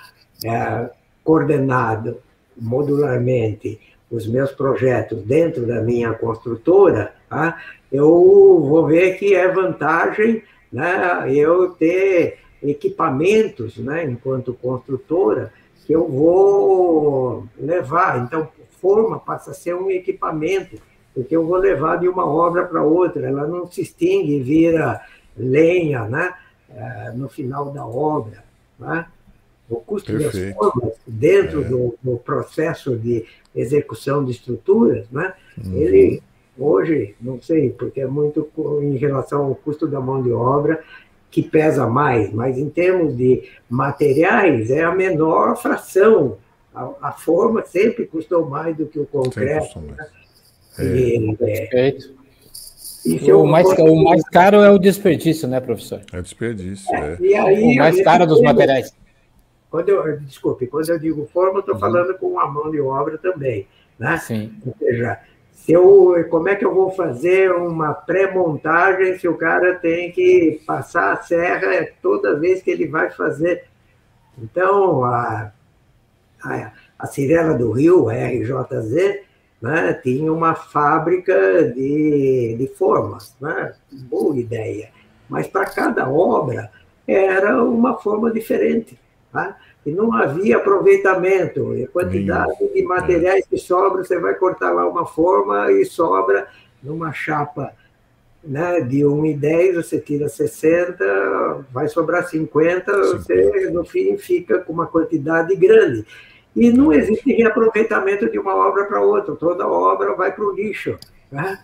é, coordenado modularmente os meus projetos dentro da minha construtora, tá, eu vou ver que é vantagem né, eu ter equipamentos, né, enquanto construtora, que eu vou levar. Então, forma passa a ser um equipamento, porque eu vou levar de uma obra para outra, ela não se extingue e vira lenha né? É, no final da obra. Né? O custo Perfeito. das formas dentro é. do, do, processo de execução de estruturas, né? Uhum. ele Hoje, não sei, porque é muito em relação ao custo da mão de obra que pesa mais, mas em termos de materiais é a menor fração. A, a forma sempre custou mais do que o concreto. Né? É. E, é, Perfeito. O mais, o mais caro é o desperdício, né, professor? É desperdício. É. E aí, o mais caro dos materiais. Quando eu, desculpe, quando eu digo forma, eu estou uhum. falando com a mão de obra também. Né? Sim. Ou seja, se eu, como é que eu vou fazer uma pré-montagem se o cara tem que passar a serra toda vez que ele vai fazer? Então, a, a, a Cirela do Rio, RJZ, né, tinha uma fábrica de, de formas, né? boa ideia. Mas para cada obra era uma forma diferente. Tá? E não havia aproveitamento. E a quantidade de materiais que sobra, você vai cortar lá uma forma e sobra numa chapa né, de 1,10, você tira 60, vai sobrar 50, você no fim fica com uma quantidade grande. E não existe reaproveitamento de uma obra para outra, toda obra vai para o lixo. Né?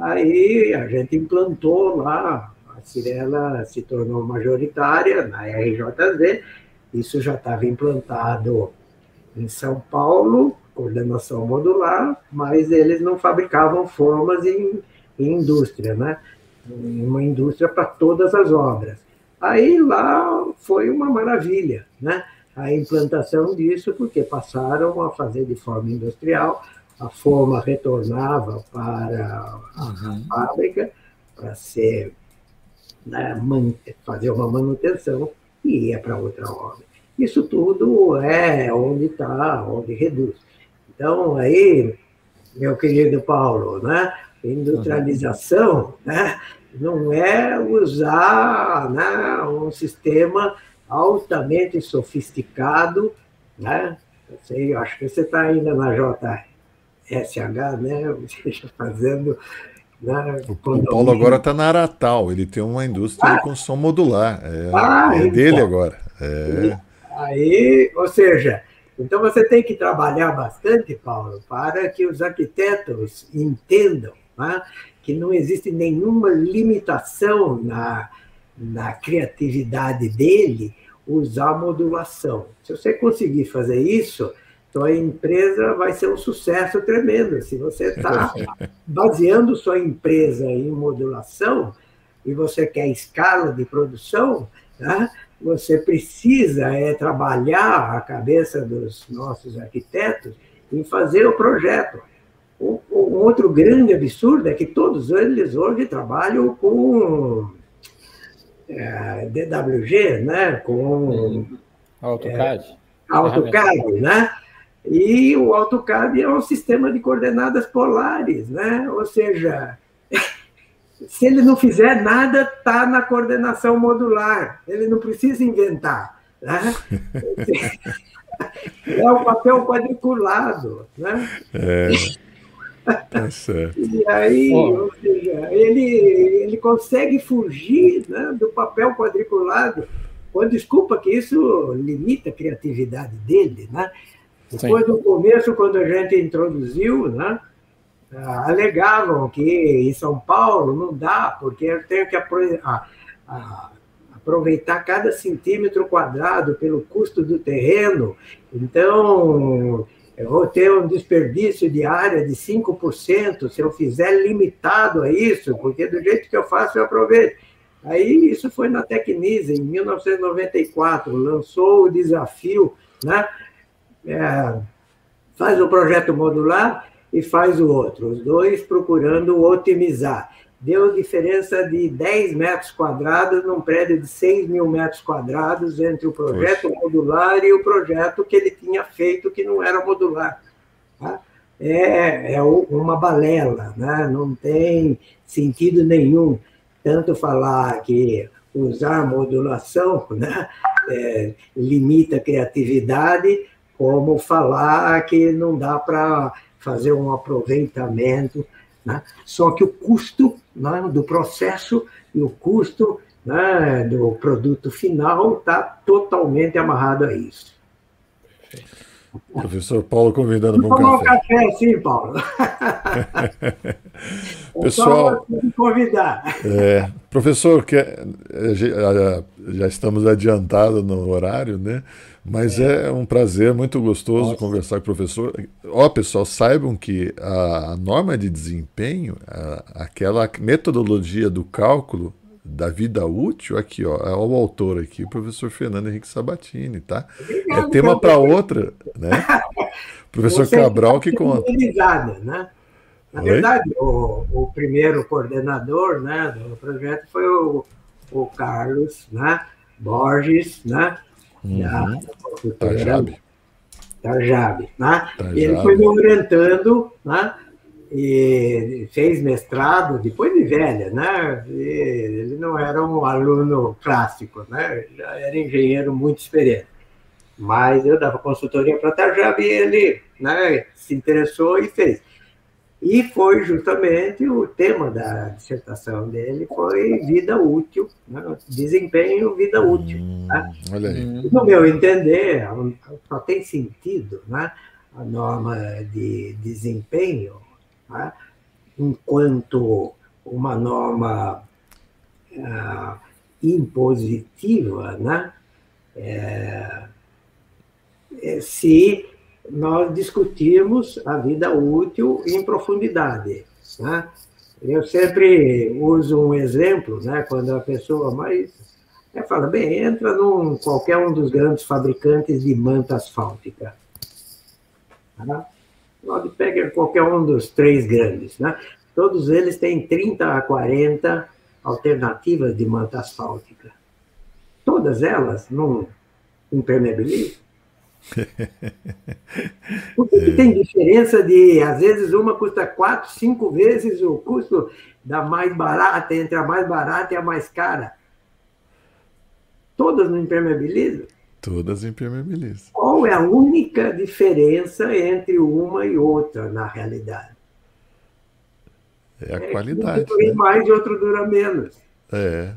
Aí a gente implantou lá, a Cirela se tornou majoritária na RJZ, isso já estava implantado em São Paulo, coordenação modular, mas eles não fabricavam formas em, em indústria, né? Uma indústria para todas as obras. Aí lá foi uma maravilha, né? A implantação disso, porque passaram a fazer de forma industrial, a forma retornava para a uhum. fábrica para ser né, fazer uma manutenção e ia para outra obra. Isso tudo é onde está, onde reduz. Então, aí, meu querido Paulo, né? industrialização né? não é usar né, um sistema altamente sofisticado, né? Eu sei, acho que você está ainda na JSH, né? <laughs> Você fazendo né? O, Paulo agora está na Aratal, ele tem uma indústria ah, de construção modular. É, ah, é dele então. agora. É. Aí, ou seja, então você tem que trabalhar bastante, Paulo, para que os arquitetos entendam né, que não existe nenhuma limitação na, na criatividade dele usar modulação. Se você conseguir fazer isso, sua empresa vai ser um sucesso tremendo. Se você está baseando sua empresa em modulação e você quer escala de produção, né, você precisa é trabalhar a cabeça dos nossos arquitetos em fazer o projeto. Um, um outro grande absurdo é que todos eles hoje trabalham com é, DWG, né? com AutoCAD. É, AutoCAD, né? E o AutoCAD é um sistema de coordenadas polares, né? Ou seja, <laughs> se ele não fizer nada, está na coordenação modular. Ele não precisa inventar. Né? <laughs> é o papel quadriculado. Né? É. Tá <laughs> certo. E aí, oh. ou seja, ele, ele consegue fugir né, do papel quadriculado. Desculpa que isso limita a criatividade dele, né? Depois, Sim. no começo, quando a gente introduziu, né, ah, alegavam que em São Paulo não dá, porque eu tenho que aproveitar cada centímetro quadrado pelo custo do terreno. Então, eu vou ter um desperdício de área de 5% se eu fizer limitado a isso, porque do jeito que eu faço, eu aproveito. Aí, isso foi na Tecnisa, em 1994, lançou o desafio, né? É, faz o projeto modular e faz o outro, os dois procurando otimizar. Deu diferença de 10 metros quadrados num prédio de 6 mil metros quadrados entre o projeto modular e o projeto que ele tinha feito, que não era modular. Tá? É, é uma balela, né? não tem sentido nenhum tanto falar que usar modulação né, é, limita a criatividade, como falar que não dá para fazer um aproveitamento. Né? Só que o custo né, do processo e o custo né, do produto final está totalmente amarrado a isso. Professor Paulo convidando para um café. um café, sim, Paulo. <laughs> Pessoal, convidar. É, professor, que, é, já estamos adiantados no horário, né? Mas é, é um prazer muito gostoso Nossa. conversar com o professor. Ó, pessoal, saibam que a norma de desempenho, a, aquela metodologia do cálculo da vida útil, aqui, ó, é o autor aqui, o professor Fernando Henrique Sabatini, tá? Obrigado, é tema para outra, né? <laughs> professor Você Cabral que conta. Né? Na Oi? verdade, o, o, primeiro coordenador né, do projeto foi o, o Carlos né, Borges, né? Uhum. Da, Tarjab. Tarjab, né? Ele foi me orientando, né? E fez mestrado depois de velha, né? E ele não era um aluno clássico, né? Já era engenheiro muito experiente. Mas eu dava consultoria para Tarjab e ele né, se interessou e fez. E foi justamente o tema da dissertação dele foi vida útil, né? desempenho vida útil. Hum, né? Olha aí. No meu entender, só tem sentido né? a norma de desempenho né? enquanto uma norma uh, impositiva, né? É, é, se nós discutirmos a vida útil em profundidade. Né? Eu sempre uso um exemplo, né, quando a pessoa mais é, fala, bem, entra num qualquer um dos grandes fabricantes de manta asfáltica. Tá? Pega qualquer um dos três grandes. Né? Todos eles têm 30 a 40 alternativas de manta asfáltica. Todas elas não impermeabilizam. <laughs> Porque é. tem diferença de, às vezes, uma custa quatro, cinco vezes o custo da mais barata, entre a mais barata e a mais cara. Todas não impermeabilizam? Todas impermeabilizam. Qual é a única diferença entre uma e outra, na realidade? É a é qualidade. Um dura né? mais e outro dura menos. É.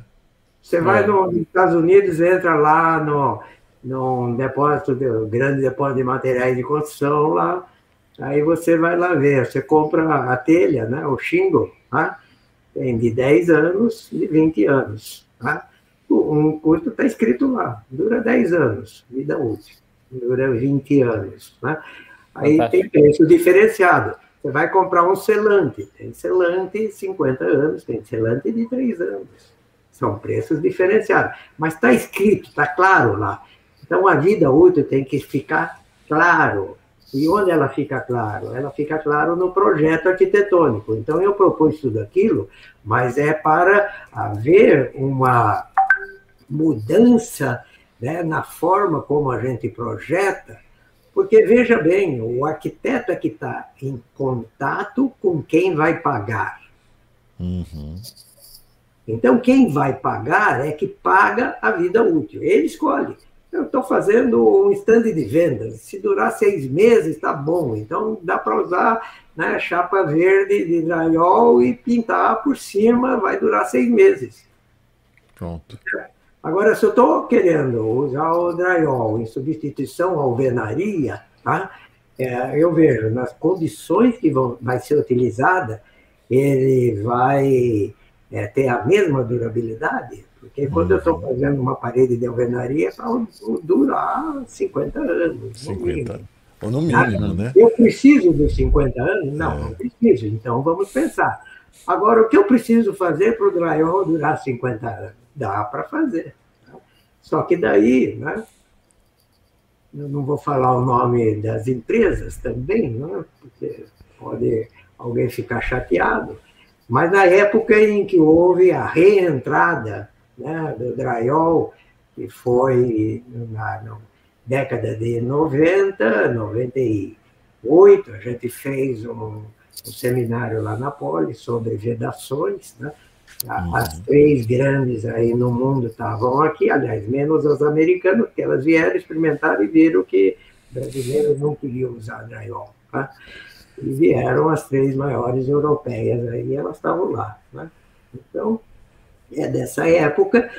Você vai é. nos Estados Unidos, entra lá no num depósito, de, grande depósito de materiais de construção lá. Aí você vai lá ver, você compra a telha, né, o shingle, tá? tem de 10 anos e 20 anos. Tá? Um custo está escrito lá, dura 10 anos, vida útil, dura 20 anos. Né? Aí Fantástico. tem preço diferenciado. Você vai comprar um selante, tem selante 50 anos, tem selante de 3 anos. São preços diferenciados. Mas está escrito, está claro lá. Então, a vida útil tem que ficar claro. E onde ela fica claro? Ela fica claro no projeto arquitetônico. Então, eu propus tudo aquilo, mas é para haver uma mudança né, na forma como a gente projeta, porque, veja bem, o arquiteto é que está em contato com quem vai pagar. Uhum. Então, quem vai pagar é que paga a vida útil. Ele escolhe. Eu estou fazendo um stand de vendas. Se durar seis meses, está bom. Então dá para usar né, chapa verde de drywall e pintar por cima, vai durar seis meses. Pronto. Agora, se eu estou querendo usar o drywall em substituição à alvenaria, tá? É, eu vejo nas condições que vão, vai ser utilizada, ele vai é, ter a mesma durabilidade? Porque quando eu estou fazendo uma parede de alvenaria, é para durar 50 anos. 50 anos. Ou no mínimo, ah, né? Eu preciso dos 50 anos? Não, é. não preciso. Então vamos pensar. Agora, o que eu preciso fazer para o drywall durar 50 anos? Dá para fazer. Só que daí, né? Eu não vou falar o nome das empresas também, né? porque pode alguém ficar chateado. Mas na época em que houve a reentrada né, do drywall, que foi na, na década de 90, 98, a gente fez um, um seminário lá na Poli sobre vedações, né? Uhum. As três grandes aí no mundo estavam aqui, aliás, menos as americanas, porque elas vieram experimentar e viram que brasileiros não queriam usar drywall. Tá? E vieram as três maiores europeias aí, elas estavam lá. Né? Então, é dessa época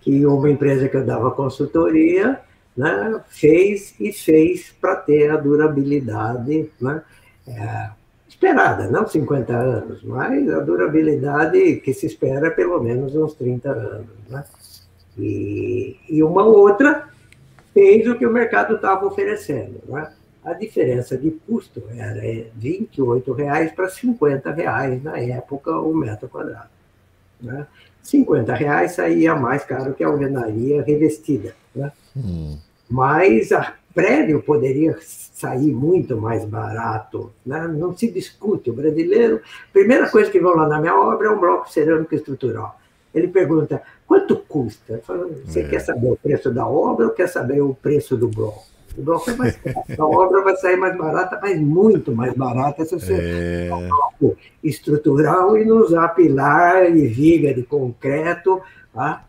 que uma empresa que eu dava consultoria né, fez e fez para ter a durabilidade, né, é, esperada, não 50 anos, mas a durabilidade que se espera pelo menos uns 30 anos. Né? E, e uma outra fez o que o mercado estava oferecendo. Né? A diferença de custo era R$ 28,00 para R$ 50,00 na época o metro quadrado. Né? 50 reais saía mais caro que a alvenaria revestida. Né? Hum. Mas a prédio poderia sair muito mais barato. Né? Não se discute. O brasileiro, primeira coisa que vão lá na minha obra é um bloco cerâmico estrutural. Ele pergunta, quanto custa? Falo, Você é. quer saber o preço da obra ou quer saber o preço do bloco? O é mais. A obra vai sair mais barata, mas muito mais barata se você é... um estrutural e não usar pilar e viga de concreto. Tá?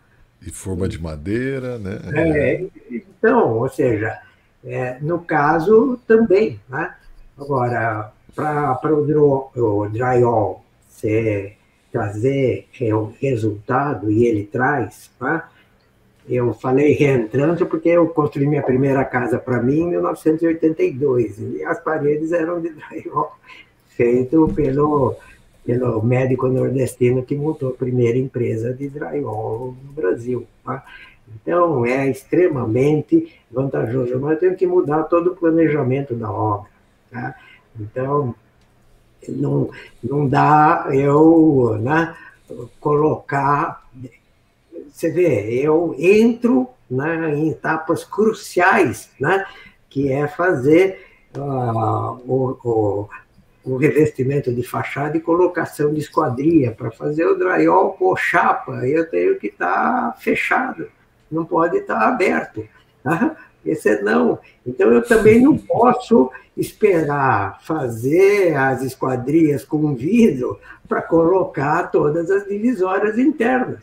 E forma de madeira, né? É, então, ou seja, é, no caso também. Né? Agora, para o, o drywall ser, trazer resultado, e ele traz, tá? Eu falei reentrante porque eu construí minha primeira casa para mim em 1982, e as paredes eram de drywall, feito pelo, pelo médico nordestino que montou a primeira empresa de drywall no Brasil. Tá? Então, é extremamente vantajoso, mas eu tenho que mudar todo o planejamento da obra. Tá? Então, não, não dá eu né, colocar. Você vê, eu entro né, em etapas cruciais, né, que é fazer uh, o, o, o, revestimento de fachada e colocação de esquadria. Para fazer o drywall por chapa, eu tenho que estar tá fechado não pode estar aberto. Tá? Esse é não. Então, eu também não <laughs> posso esperar fazer as esquadrias com vidro para colocar todas as divisórias internas.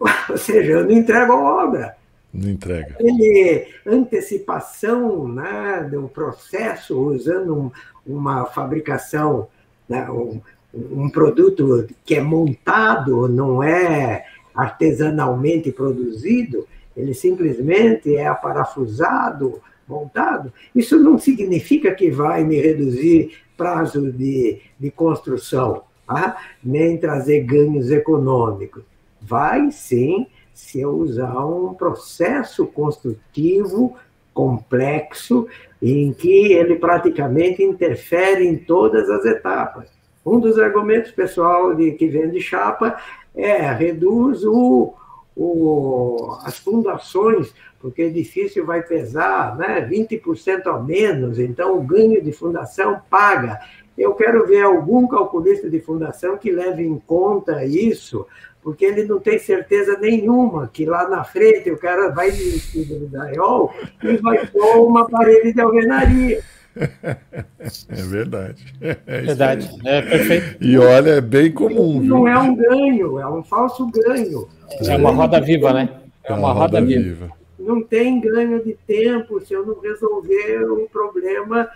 <laughs> Ou seja, eu não entrego a obra. Não entrega. Ele, antecipação né, do processo, usando um, uma fabricação, né, um, um produto que é montado, não é artesanalmente produzido, ele simplesmente é aparafusado, montado. Isso não significa que vai me reduzir prazo de, de construção, tá? nem trazer ganhos econômicos. Vai sim se eu usar um processo construtivo complexo em que ele praticamente interfere em todas as etapas. Um dos argumentos pessoal de que vende chapa é, reduz o, o, as fundações, porque o edifício vai pesar né, 20% a menos, então o ganho de fundação paga. Eu quero ver algum calculista de fundação que leve em conta isso, porque ele não tem certeza nenhuma que lá na frente o cara vai investir no drywall e vai pôr uma parede de alvenaria. É verdade. É verdade. É perfeito. E olha, é bem comum. Não viu? é um ganho, é um falso ganho. É uma roda viva, né? É uma, roda, roda viva. viva. Não tem ganho de tempo se eu não resolver o problema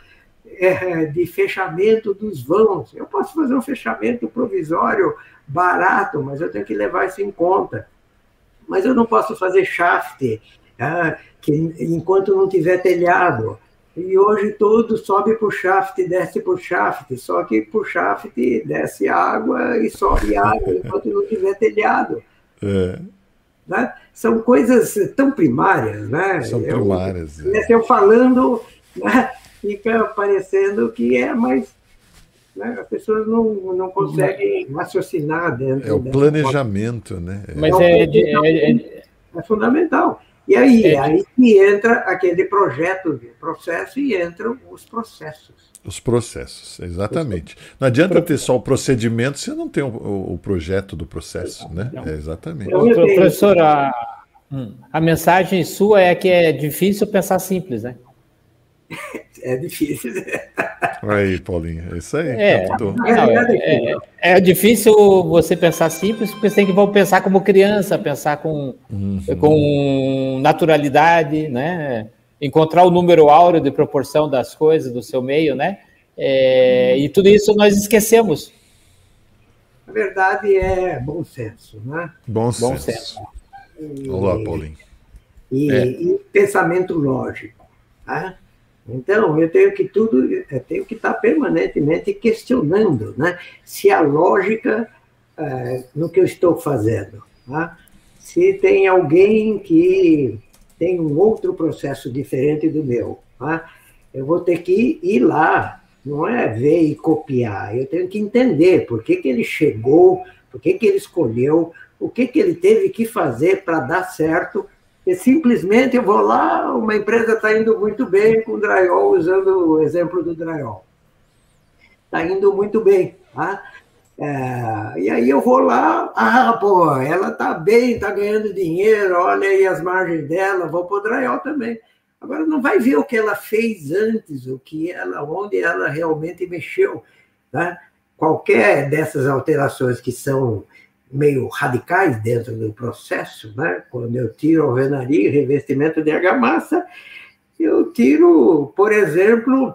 é, de fechamento dos vãos. Eu posso fazer um fechamento provisório barato, mas eu tenho que levar isso em conta. Mas eu não posso fazer shaft ah, que, enquanto não tiver telhado. E hoje tudo sobe por shaft, desce por shaft, só que por shaft desce água e sobe água enquanto não tiver telhado. É. Né? São coisas tão primárias, né? São primárias. Eu, é. eu falando, né? fica parecendo que é, mas né? as pessoas não, não conseguem raciocinar dentro. É o planejamento, né? Mas é, é, é, é fundamental. E aí, é. aí que entra aquele projeto de processo e entram os processos. Os processos, exatamente. Não adianta ter só o procedimento se não tem o, o projeto do processo, né? É, exatamente. Então, professor, a, a mensagem sua é que é difícil pensar simples, né? É difícil. Aí, Paulinho, é isso aí. É, não, é, é, é, difícil você pensar simples, porque você tem que pensar como criança, pensar com, uhum. com naturalidade, né? Encontrar o número áureo de proporção das coisas do seu meio, né? É, e tudo isso nós esquecemos. A verdade é bom senso, né? Bom senso. Bom senso. E, Olá, Paulinho. E, é. e pensamento lógico. Né? Então, eu tenho que tudo, eu tenho que estar permanentemente questionando, né? Se a lógica é, no que eu estou fazendo, tá? se tem alguém que tem um outro processo diferente do meu, tá? eu vou ter que ir lá, não é ver e copiar, eu tenho que entender por que, que ele chegou, por que, que ele escolheu, o que, que ele teve que fazer para dar certo e simplesmente eu vou lá, uma empresa está indo muito bem com drywall, usando o exemplo do drywall. Está indo muito bem. Tá? É, e aí eu vou lá, ah, pô, ela está bem, está ganhando dinheiro, olha aí as margens dela, vou para o drywall também. Agora não vai ver o que ela fez antes, o que ela, onde ela realmente mexeu. Tá? Qualquer dessas alterações que são meio radicais dentro do processo, né? Quando eu tiro alvenaria revestimento de argamassa, eu tiro, por exemplo,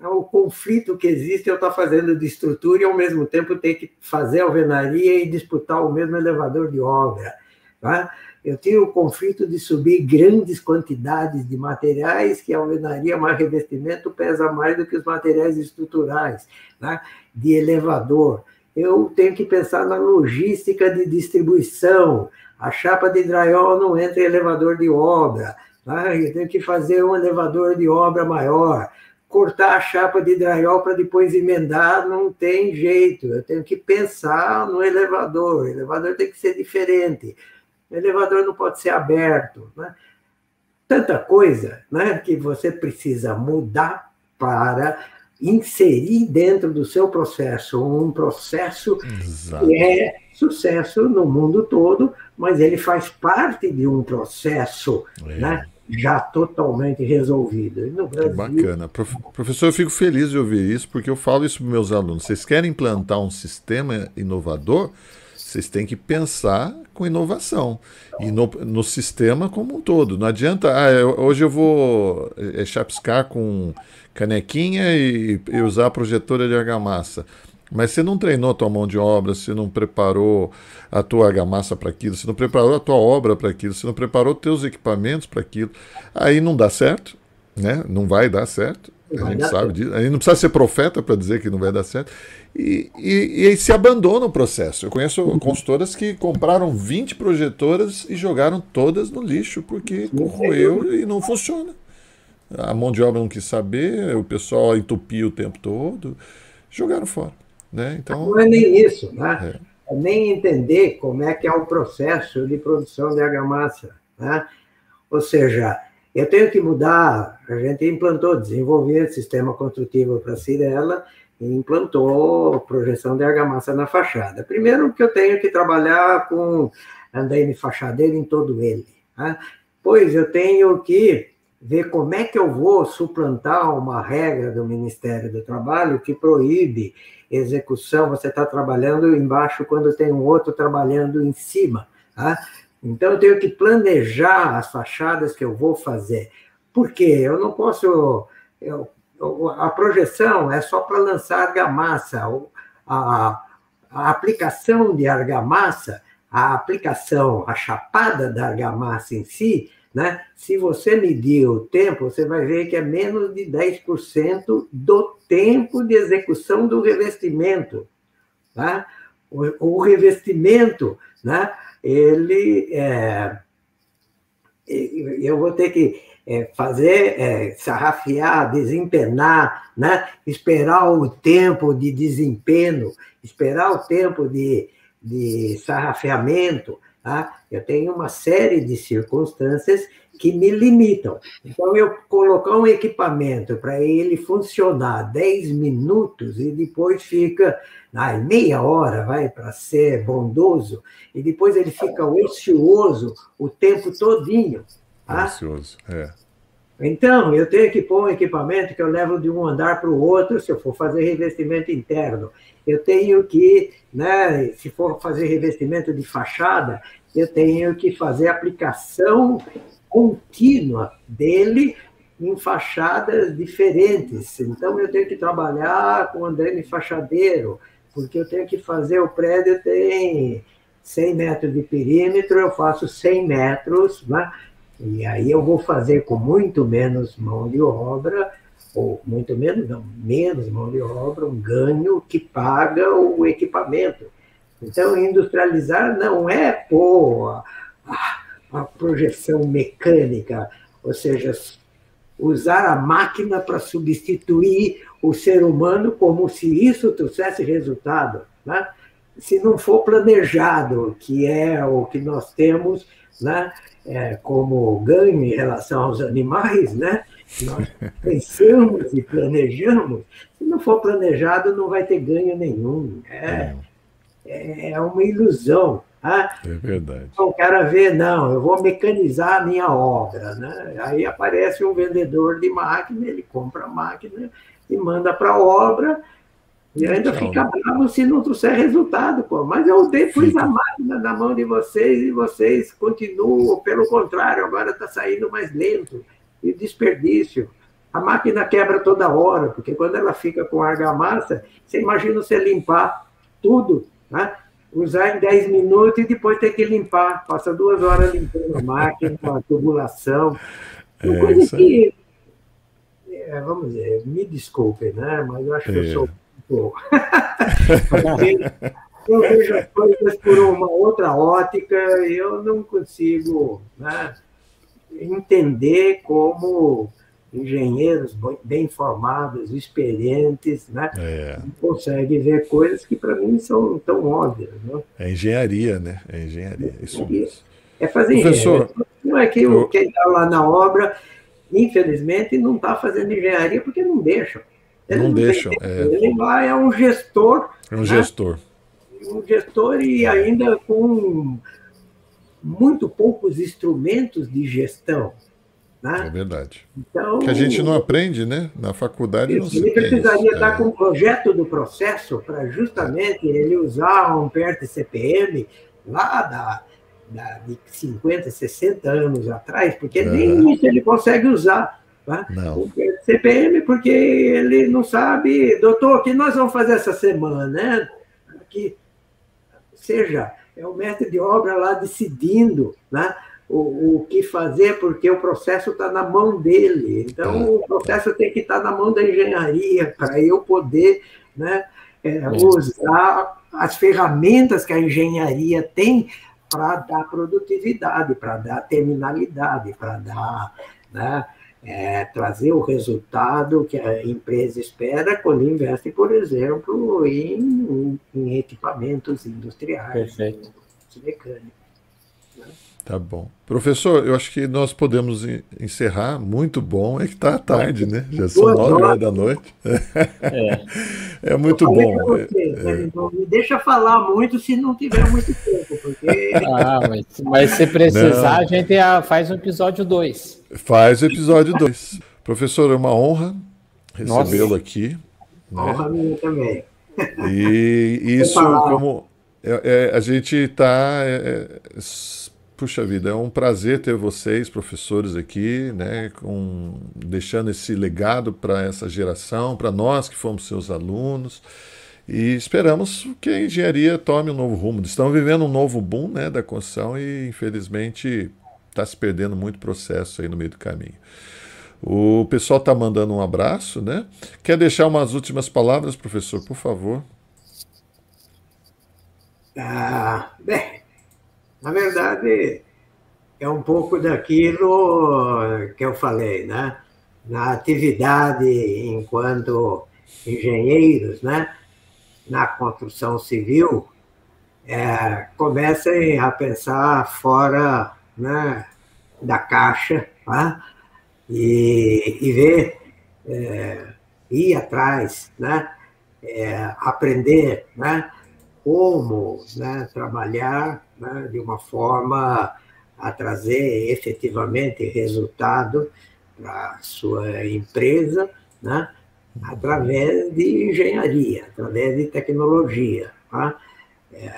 o conflito que existe eu estar fazendo de estrutura e ao mesmo tempo ter que fazer alvenaria e disputar o mesmo elevador de obra. Tá? Eu tiro o conflito de subir grandes quantidades de materiais que a alvenaria mais revestimento pesa mais do que os materiais estruturais, tá? de elevador eu tenho que pensar na logística de distribuição. A chapa de drywall não entra em elevador de obra. Tá? Eu tenho que fazer um elevador de obra maior. Cortar a chapa de drywall para depois emendar não tem jeito. Eu tenho que pensar no elevador. O elevador tem que ser diferente. O elevador não pode ser aberto. Né? Tanta coisa né, que você precisa mudar para inserir dentro do seu processo um processo Exato. que é sucesso no mundo todo, mas ele faz parte de um processo é. né, já totalmente resolvido. Brasil, bacana. Professor, eu fico feliz de ouvir isso, porque eu falo isso para meus alunos. Vocês querem implantar um sistema inovador? Vocês têm que pensar com inovação. E no, no sistema como um todo. Não adianta, ah, eu, hoje eu vou é, chapiscar com canequinha e, e usar a projetora de argamassa. Mas você não treinou a tua mão de obra, você não preparou a tua argamassa para aquilo, você não preparou a tua obra para aquilo, você não preparou teus equipamentos para aquilo. Aí não dá certo, né? Não vai dar certo. A gente sabe disso. A gente não precisa ser profeta para dizer que não vai dar certo. E, e, e se abandona o processo. Eu conheço uhum. consultoras que compraram 20 projetoras e jogaram todas no lixo porque corroeu e não funciona a mão de obra não quis saber, o pessoal entupia o tempo todo, jogaram fora. Né? Então, não é nem isso, né? É. é. nem entender como é que é o processo de produção de argamassa. Né? Ou seja, eu tenho que mudar, a gente implantou, desenvolveu sistema construtivo para Cirela, e implantou projeção de argamassa na fachada. Primeiro que eu tenho que trabalhar com andaime fachadeiro em todo ele. Né? Pois eu tenho que ver como é que eu vou suplantar uma regra do Ministério do Trabalho que proíbe execução, você está trabalhando embaixo quando tem um outro trabalhando em cima. Tá? Então, eu tenho que planejar as fachadas que eu vou fazer. Por quê? Eu não posso. Eu, a projeção é só para lançar argamassa. A, a aplicação de argamassa, a aplicação, a chapada da argamassa em si, né? Se você medir o tempo, você vai ver que é menos de 10% do tempo de execução do revestimento. Tá? O, o revestimento, né? Ele é, eu vou ter que é, fazer, é, sarrafiar, desempenar, né? esperar o tempo de desempenho, esperar o tempo de, de sarrafeamento, Tá? Eu tenho uma série de circunstâncias que me limitam. Então, eu colocar um equipamento para ele funcionar 10 minutos e depois fica ah, meia hora, vai, para ser bondoso, e depois ele fica ocioso o tempo todinho. Tá? Ocioso, é. Então, eu tenho que pôr um equipamento que eu levo de um andar para o outro, se eu for fazer revestimento interno. Eu tenho que, né, se for fazer revestimento de fachada, eu tenho que fazer aplicação contínua dele em fachadas diferentes. Então, eu tenho que trabalhar com andame fachadeiro, porque eu tenho que fazer, o prédio tem 100 metros de perímetro, eu faço 100 metros, né? E aí eu vou fazer com muito menos mão de obra, ou muito menos, não, menos mão de obra, um ganho que paga o equipamento. Então, industrializar não é pôr a, a projeção mecânica, ou seja, usar a máquina para substituir o ser humano como se isso trouxesse resultado. Né? Se não for planejado, que é o que nós temos né, é, como ganho em relação aos animais, né? nós <laughs> pensamos e planejamos, se não for planejado, não vai ter ganho nenhum. É, é, é uma ilusão. Tá? É verdade. Então, o cara vê, não, eu vou mecanizar a minha obra. Né? Aí aparece um vendedor de máquina, ele compra a máquina e manda para a obra, e ainda Tchau. fica bravo se não trouxer resultado. Pô. Mas eu dei, pus a máquina na mão de vocês e vocês continuam, pelo contrário, agora está saindo mais lento. E desperdício. A máquina quebra toda hora, porque quando ela fica com argamassa, você imagina você limpar tudo, né? Usar em 10 minutos e depois ter que limpar. Passa duas horas limpando a máquina, a tubulação. Uma é, coisa que, é, vamos dizer, me desculpem, né? mas eu acho que eu é. sou <laughs> eu vejo as coisas por uma outra ótica, eu não consigo né, entender como engenheiros bem formados, experientes, né? É. conseguem ver coisas que para mim são tão óbvias. Né? É engenharia, né? É engenharia, isso mesmo. É fazer Professor, engenharia. Não é que eu... quem está lá na obra, infelizmente, não está fazendo engenharia porque não deixam. Eles não, não deixam. É... Ele lá é um gestor. É um né? gestor. Um gestor e ainda com muito poucos instrumentos de gestão. Né? É verdade. Então, que a gente não aprende, né? Na faculdade não se Ele precisaria estar é. com um projeto do processo para justamente ele usar um PERT CPM lá da, da, de 50, 60 anos atrás, porque nem isso ele consegue usar. Tá? Não. O CPM, porque ele não sabe, doutor, o que nós vamos fazer essa semana, né? Que seja, é o mestre de obra lá decidindo, né? O, o que fazer, porque o processo está na mão dele. Então, é. o processo tem que estar tá na mão da engenharia para eu poder né, é, é, usar as ferramentas que a engenharia tem para dar produtividade, para dar terminalidade, para dar. Né, é, trazer o resultado que a empresa espera quando investe, por exemplo, em, em equipamentos industriais, mecânicos. Tá bom. Professor, eu acho que nós podemos encerrar. Muito bom. É que está tarde, né? Já são nove horas da noite. <laughs> É, é muito bom. Você, é. Não me deixa falar muito se não tiver muito tempo, porque. <laughs> Ah, mas, mas se precisar, não. a gente faz o um episódio 2. Faz o episódio 2. Professor, é uma honra recebê-lo aqui. Né? Honra minha também. E isso, como é, é, a gente está é, é Puxa vida, é um prazer ter vocês, professores, aqui, né, com, deixando esse legado para essa geração, para nós que fomos seus alunos. E esperamos que a engenharia tome um novo rumo. Estamos vivendo um novo boom né, da construção e, infelizmente, está se perdendo muito processo aí no meio do caminho. O pessoal está mandando um abraço, né? Quer deixar umas últimas palavras, professor, por favor? Ah, bem, na verdade, é um pouco daquilo que eu falei, né? Na atividade enquanto engenheiros, né? Na construção civil, é, comecem a pensar fora né, da caixa tá? e, e ver, é, ir atrás, né? É, aprender né? Como né, trabalhar né, de uma forma a trazer efetivamente resultado para sua empresa, né, através de engenharia, através de tecnologia, tá? é,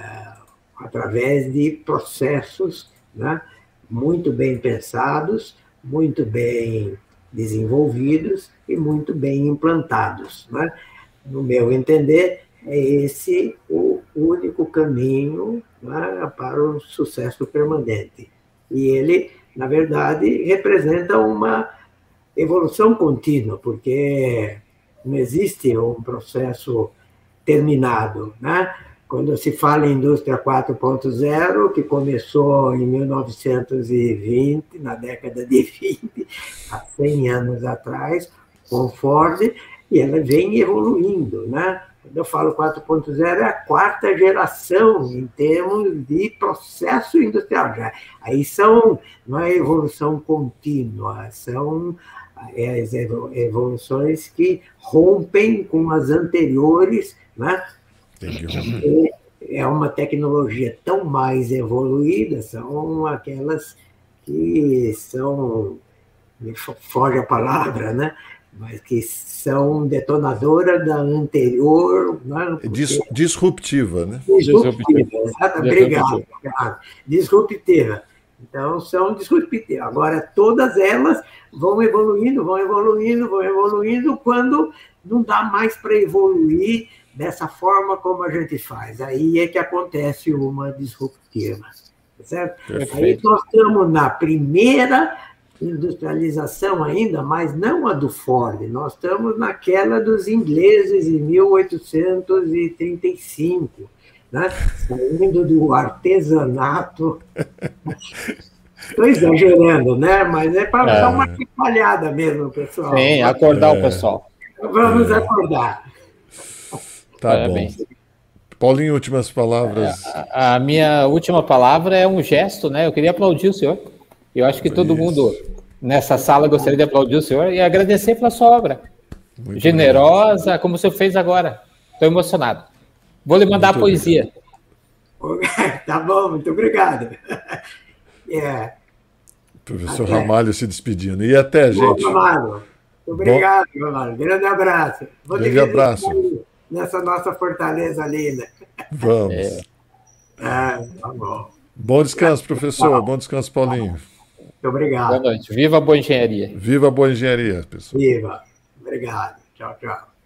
através de processos né, muito bem pensados, muito bem desenvolvidos e muito bem implantados. Né? No meu entender, é esse o único caminho né, para o sucesso permanente. E ele na verdade, representa uma evolução contínua, porque não existe um processo terminado, né? Quando se fala em indústria 4.0, que começou em 1920, na década de 20, há 100 anos atrás, com Ford, e ela vem evoluindo, né? Quando eu falo 4.0, é a quarta geração em termos de processo industrial. Já. Aí são, não é evolução contínua, são é, as evoluções que rompem com as anteriores, né? É uma tecnologia tão mais evoluída, são aquelas que são, me foge a palavra, né? Mas que são detonadoras da anterior. Né? Porque... Dis, disruptiva, né? Disruptiva, exato. Obrigado, obrigado. Disruptiva. Então, são disruptivas. Agora, todas elas vão evoluindo, vão evoluindo, vão evoluindo, quando não dá mais para evoluir dessa forma como a gente faz. Aí é que acontece uma disruptiva. Certo? Perfeito. Aí nós estamos na primeira industrialização ainda, mas não a do Ford. Nós estamos naquela dos ingleses em 1835, né? saindo do artesanato. <laughs> Estou exagerando, né? Mas é para é. dar uma espalhada mesmo, pessoal. Sim, acordar é. o pessoal. Vamos é. acordar. Tá Parabéns. bom. Paulinho, últimas palavras. A, a, minha última palavra é um gesto, né? Eu queria aplaudir o senhor. Eu acho que todo Isso. mundo nessa sala gostaria de aplaudir o senhor e agradecer pela sua obra. Muito Generosa, bem. como o senhor fez agora. Estou emocionado. Vou lhe mandar muito a poesia. <laughs> tá bom, muito obrigado. Yeah. <laughs> Professor até. Ramalho se despedindo. E até, gente. Bom, Ramalho. Obrigado, Ramalho. Grande abraço. Vou Grande abraço. Nessa nossa fortaleza linda. Vamos. É. É, tá bom. Bom descanso, professor. Bom descanso, Paulinho. Muito obrigado. Boa noite. Viva a boa engenharia. Viva a boa engenharia, pessoal. Viva. Obrigado. Tchau, tchau.